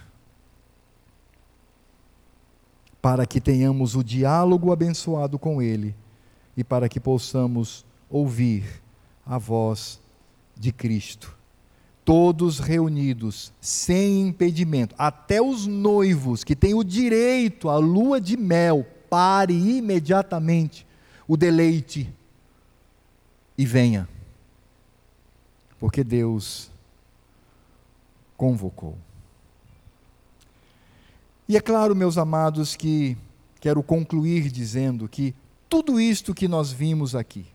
Para que tenhamos o diálogo abençoado com Ele e para que possamos ouvir a voz de Cristo todos reunidos, sem impedimento, até os noivos que têm o direito à lua de mel, pare imediatamente o deleite e venha, porque Deus convocou. E é claro, meus amados, que quero concluir dizendo que tudo isto que nós vimos aqui,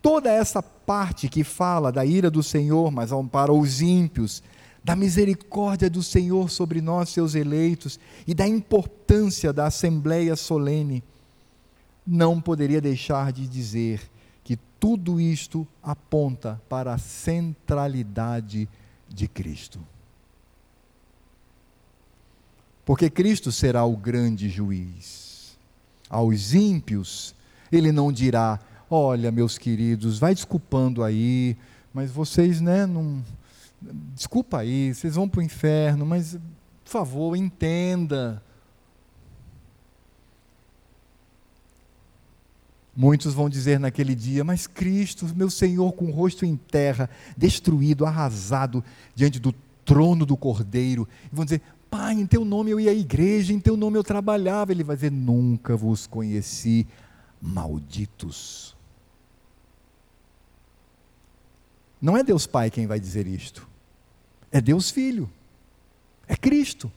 toda essa parte que fala da ira do Senhor, mas para os ímpios, da misericórdia do Senhor sobre nós, seus eleitos, e da importância da assembleia solene, não poderia deixar de dizer que tudo isto aponta para a centralidade de Cristo. Porque Cristo será o grande juiz. Aos ímpios, ele não dirá: Olha, meus queridos, vai desculpando aí, mas vocês, né, não. Desculpa aí, vocês vão para o inferno, mas, por favor, entenda. Muitos vão dizer naquele dia, mas Cristo, meu Senhor, com o rosto em terra, destruído, arrasado, diante do trono do Cordeiro, e vão dizer, Pai, em teu nome eu ia à igreja, em teu nome eu trabalhava. Ele vai dizer, nunca vos conheci, malditos. Não é Deus Pai quem vai dizer isto. É Deus Filho. É Cristo.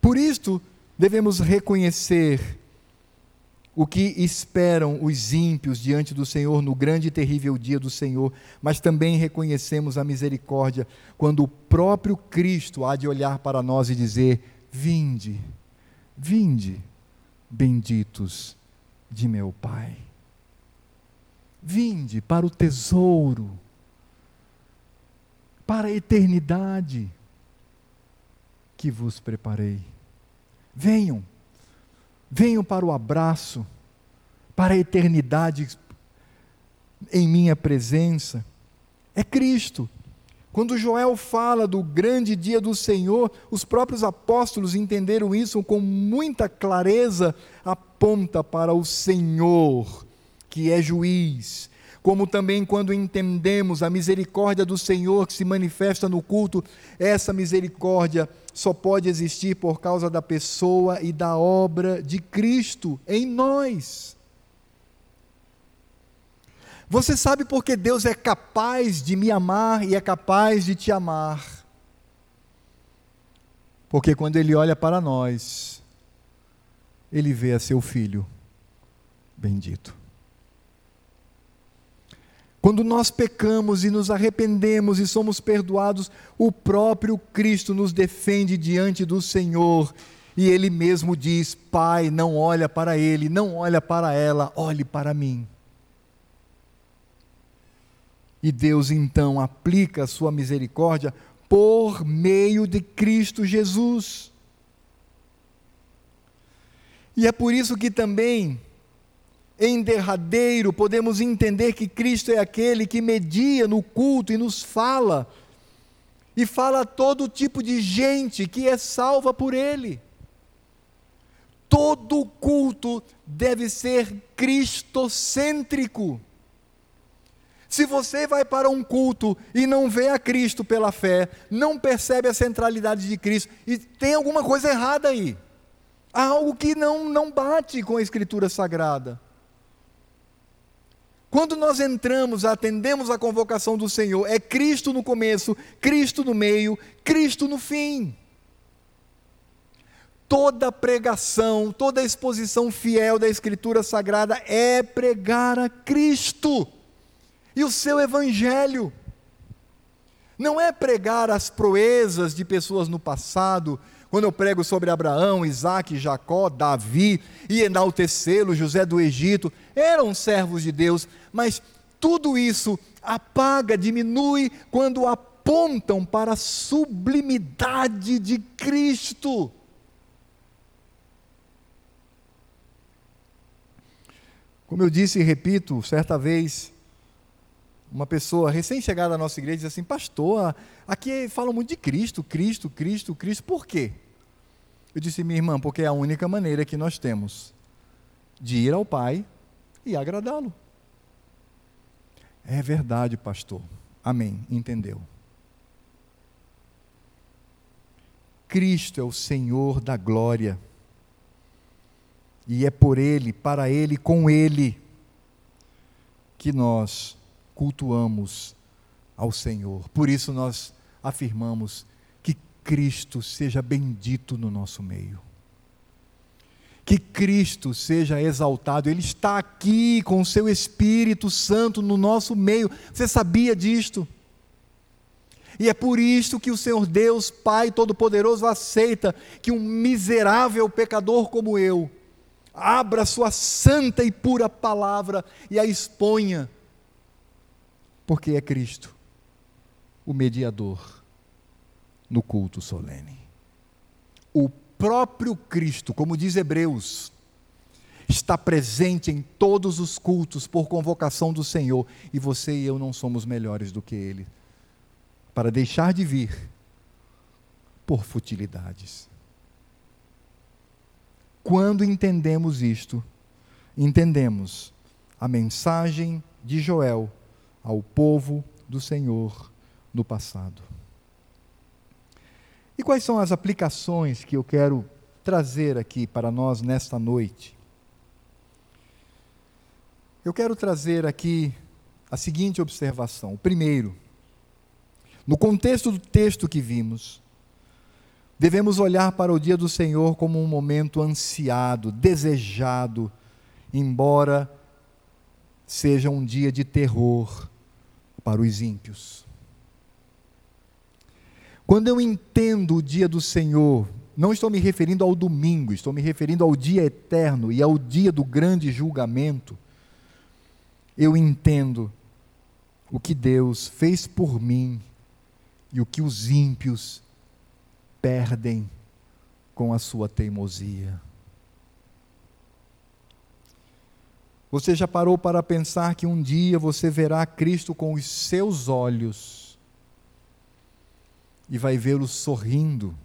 Por isto, devemos reconhecer o que esperam os ímpios diante do Senhor no grande e terrível dia do Senhor, mas também reconhecemos a misericórdia quando o próprio Cristo há de olhar para nós e dizer: Vinde, vinde, benditos de meu Pai. Vinde para o tesouro, para a eternidade que vos preparei. Venham, venham para o abraço, para a eternidade em minha presença. É Cristo. Quando Joel fala do grande dia do Senhor, os próprios apóstolos entenderam isso com muita clareza, aponta para o Senhor, que é juiz, como também quando entendemos a misericórdia do Senhor que se manifesta no culto, essa misericórdia só pode existir por causa da pessoa e da obra de Cristo em nós. Você sabe por que Deus é capaz de me amar e é capaz de te amar? Porque quando Ele olha para nós, Ele vê a seu filho bendito. Quando nós pecamos e nos arrependemos e somos perdoados, o próprio Cristo nos defende diante do Senhor. E Ele mesmo diz: Pai, não olha para ele, não olha para ela, olhe para mim. E Deus então aplica a sua misericórdia por meio de Cristo Jesus. E é por isso que também em derradeiro, podemos entender que Cristo é aquele que media no culto e nos fala, e fala a todo tipo de gente que é salva por Ele. Todo culto deve ser cristocêntrico. Se você vai para um culto e não vê a Cristo pela fé, não percebe a centralidade de Cristo, e tem alguma coisa errada aí. Há algo que não, não bate com a Escritura Sagrada. Quando nós entramos, atendemos a convocação do Senhor, é Cristo no começo, Cristo no meio, Cristo no fim. Toda pregação, toda exposição fiel da Escritura Sagrada é pregar a Cristo e o seu Evangelho. Não é pregar as proezas de pessoas no passado, quando eu prego sobre Abraão, Isaac, Jacó, Davi, e enaltecê-lo, José do Egito, eram servos de Deus, mas tudo isso apaga, diminui quando apontam para a sublimidade de Cristo. Como eu disse e repito, certa vez, uma pessoa recém-chegada à nossa igreja disse assim: Pastor, aqui falam muito de Cristo, Cristo, Cristo, Cristo, por quê? Eu disse, minha irmã, porque é a única maneira que nós temos de ir ao Pai e agradá-lo. É verdade, pastor. Amém. Entendeu? Cristo é o Senhor da glória. E é por Ele, para Ele, com Ele, que nós cultuamos ao Senhor. Por isso nós afirmamos Cristo seja bendito no nosso meio. Que Cristo seja exaltado, Ele está aqui com o seu Espírito Santo no nosso meio. Você sabia disto? E é por isso que o Senhor Deus, Pai Todo-Poderoso, aceita que um miserável pecador como eu abra sua santa e pura palavra e a exponha, porque é Cristo, o mediador no culto solene. O próprio Cristo, como diz Hebreus, está presente em todos os cultos por convocação do Senhor, e você e eu não somos melhores do que Ele, para deixar de vir por futilidades. Quando entendemos isto, entendemos a mensagem de Joel ao povo do Senhor no passado. E quais são as aplicações que eu quero trazer aqui para nós nesta noite? Eu quero trazer aqui a seguinte observação. Primeiro, no contexto do texto que vimos, devemos olhar para o dia do Senhor como um momento ansiado, desejado, embora seja um dia de terror para os ímpios. Quando eu entendo o dia do Senhor não estou me referindo ao domingo, estou me referindo ao dia eterno e ao dia do grande julgamento, eu entendo o que Deus fez por mim e o que os ímpios perdem com a sua teimosia. Você já parou para pensar que um dia você verá Cristo com os seus olhos e vai vê-lo sorrindo,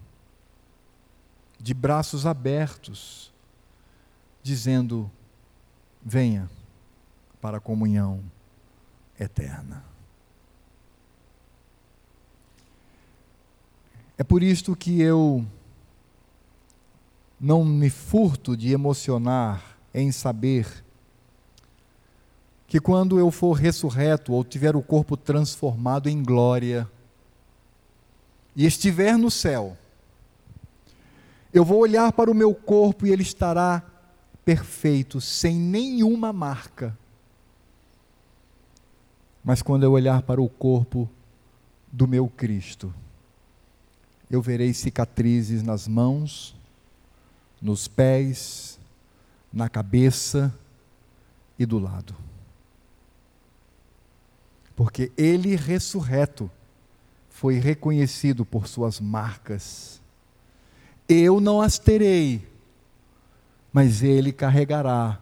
de braços abertos, dizendo: Venha para a comunhão eterna. É por isto que eu não me furto de emocionar em saber que quando eu for ressurreto ou tiver o corpo transformado em glória e estiver no céu, eu vou olhar para o meu corpo e ele estará perfeito, sem nenhuma marca. Mas quando eu olhar para o corpo do meu Cristo, eu verei cicatrizes nas mãos, nos pés, na cabeça e do lado porque ele ressurreto foi reconhecido por suas marcas. Eu não as terei, mas ele carregará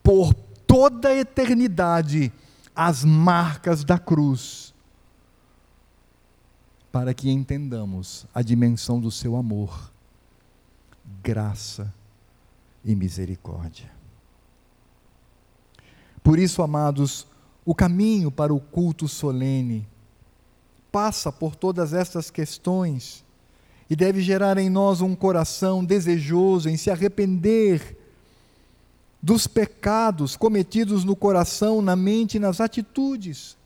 por toda a eternidade as marcas da cruz, para que entendamos a dimensão do seu amor, graça e misericórdia. Por isso, amados, o caminho para o culto solene passa por todas estas questões e deve gerar em nós um coração desejoso em se arrepender dos pecados cometidos no coração, na mente e nas atitudes.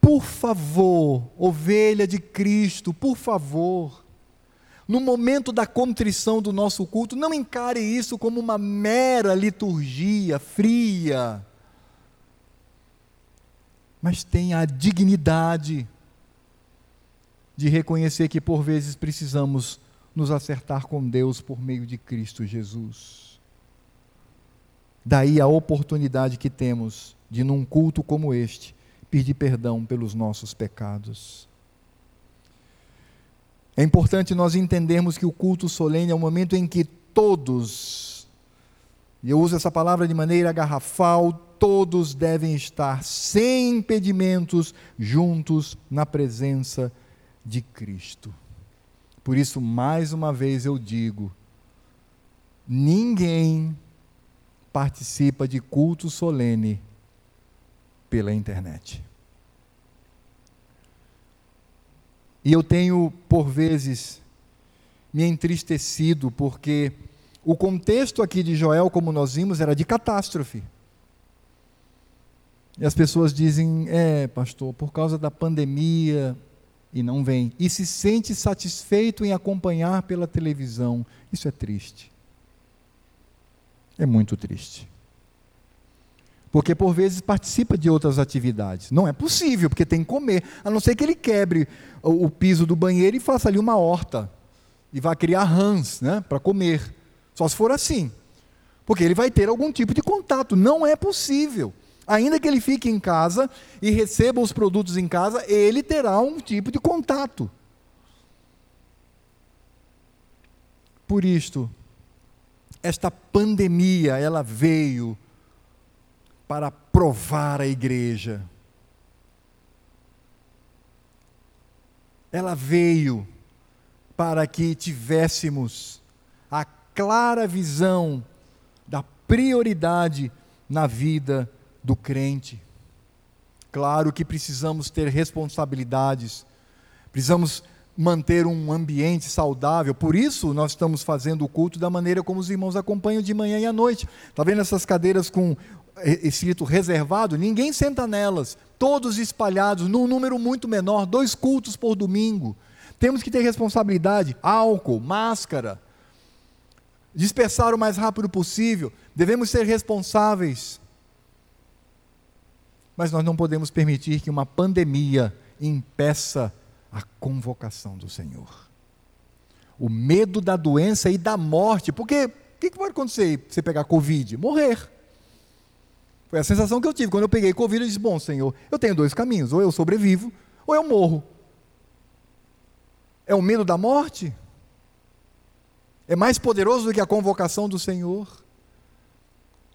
Por favor, ovelha de Cristo, por favor, no momento da contrição do nosso culto, não encare isso como uma mera liturgia fria mas tenha a dignidade de reconhecer que por vezes precisamos nos acertar com Deus por meio de Cristo Jesus. Daí a oportunidade que temos de, num culto como este, pedir perdão pelos nossos pecados. É importante nós entendermos que o culto solene é o momento em que todos, e eu uso essa palavra de maneira garrafal, todos devem estar sem impedimentos juntos na presença de Cristo. Por isso, mais uma vez eu digo: ninguém participa de culto solene pela internet. E eu tenho, por vezes, me entristecido, porque o contexto aqui de Joel, como nós vimos, era de catástrofe. E as pessoas dizem: é, pastor, por causa da pandemia, e não vem. E se sente satisfeito em acompanhar pela televisão. Isso é triste. É muito triste. Porque por vezes participa de outras atividades. Não é possível, porque tem que comer. A não ser que ele quebre o, piso do banheiro e faça ali uma horta. E vá criar rãs né, para comer. Só se for assim. Porque ele vai ter algum tipo de contato. Não é possível. Ainda que ele fique em casa e receba os produtos em casa, ele terá um tipo de contato. Por isto, esta pandemia, ela veio para provar a igreja. Ela veio para que tivéssemos a clara visão da prioridade na vida do crente. Claro que precisamos ter responsabilidades, precisamos manter um ambiente saudável, por isso nós estamos fazendo o culto da maneira como os irmãos acompanham de manhã e à noite. Está vendo essas cadeiras com escrito reservado? Ninguém senta nelas, todos espalhados, num número muito menor, dois cultos por domingo. Temos que ter responsabilidade, álcool, máscara, dispersar o mais rápido possível, devemos ser responsáveis mas nós não podemos permitir que uma pandemia impeça a convocação do Senhor. o medo da doença e da morte. Porque o que, que pode acontecer se você pegar Covid? Morrer. Foi a sensação que eu tive. Quando eu peguei Covid, eu disse: Bom, Senhor, eu tenho dois caminhos. Ou eu sobrevivo, ou eu morro. É o medo da morte? É mais poderoso do que a convocação do Senhor?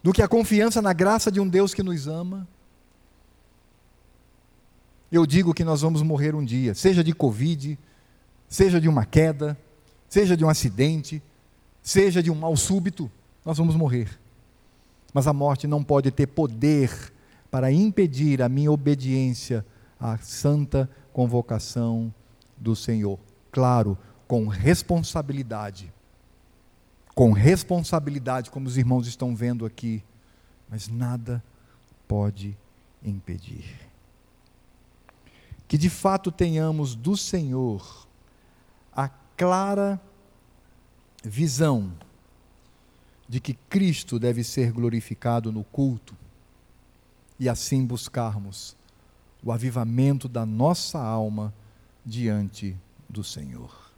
Do que a confiança na graça de um Deus que nos ama? Eu digo que nós vamos morrer um dia, seja de Covid, seja de uma queda, seja de um acidente, seja de um mal súbito, nós vamos morrer. Mas a morte não pode ter poder para impedir a minha obediência à santa convocação do Senhor. Claro, com responsabilidade. Com responsabilidade, como os irmãos estão vendo aqui. Mas nada pode impedir que de fato tenhamos do Senhor a clara visão de que Cristo deve ser glorificado no culto e assim buscarmos o avivamento da nossa alma diante do Senhor.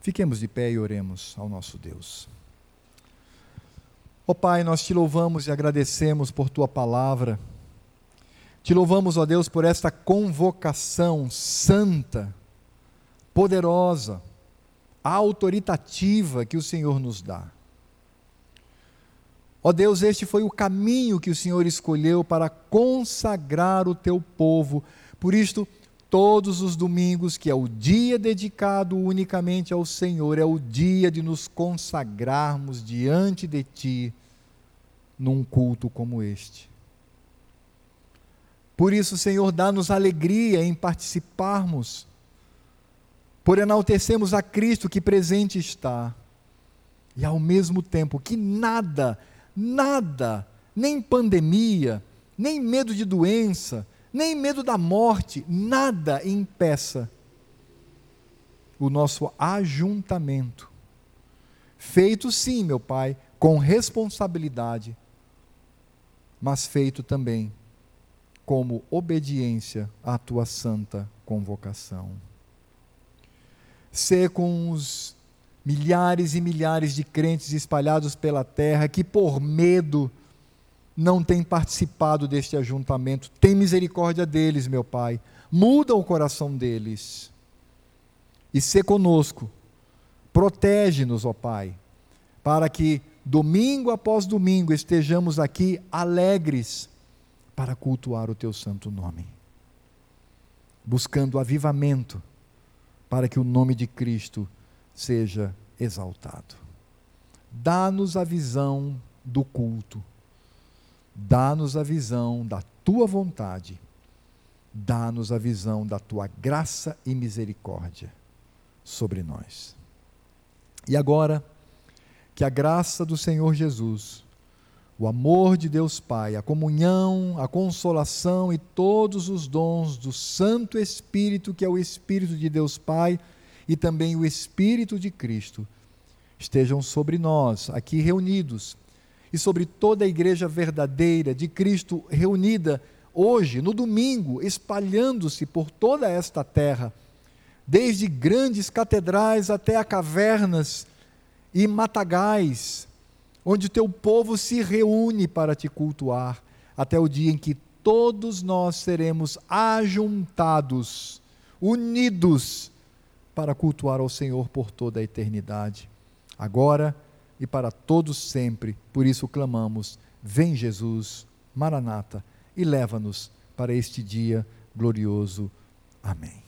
Fiquemos de pé e oremos ao nosso Deus. Ó oh, Pai, nós te louvamos e agradecemos por tua palavra te louvamos, ó Deus, por esta convocação santa, poderosa, autoritativa que o Senhor nos dá. Ó Deus, este foi o caminho que o Senhor escolheu para consagrar o teu povo. Por isto, todos os domingos, que é o dia dedicado unicamente ao Senhor, é o dia de nos consagrarmos diante de Ti num culto como este. Por isso, Senhor, dá-nos alegria em participarmos, por enaltecermos a Cristo que presente está, e ao mesmo tempo que nada, nada, nem pandemia, nem medo de doença, nem medo da morte, nada impeça o nosso ajuntamento. Feito sim, meu Pai, com responsabilidade, mas feito também como obediência à tua santa convocação. Ser com os milhares e milhares de crentes espalhados pela terra que, por medo, não têm participado deste ajuntamento. Tem misericórdia deles, meu Pai. Muda o coração deles. E ser conosco. Protege-nos, ó Pai, para que domingo após domingo estejamos aqui alegres para cultuar o teu santo nome, buscando avivamento para que o nome de Cristo seja exaltado. Dá-nos a visão do culto, dá-nos a visão da tua vontade, dá-nos a visão da tua graça e misericórdia sobre nós. E agora, que a graça do Senhor Jesus, o amor de Deus Pai, a comunhão, a consolação e todos os dons do Santo Espírito, que é o Espírito de Deus Pai, e também o Espírito de Cristo, estejam sobre nós, aqui reunidos, e sobre toda a igreja verdadeira de Cristo reunida hoje, no domingo, espalhando-se por toda esta terra, desde grandes catedrais até a cavernas e matagais onde o teu povo se reúne para te cultuar, até o dia em que todos nós seremos ajuntados, unidos, para cultuar ao Senhor por toda a eternidade, agora e para todos sempre. Por isso clamamos: Vem Jesus, Maranata, e leva-nos para este dia glorioso. Amém.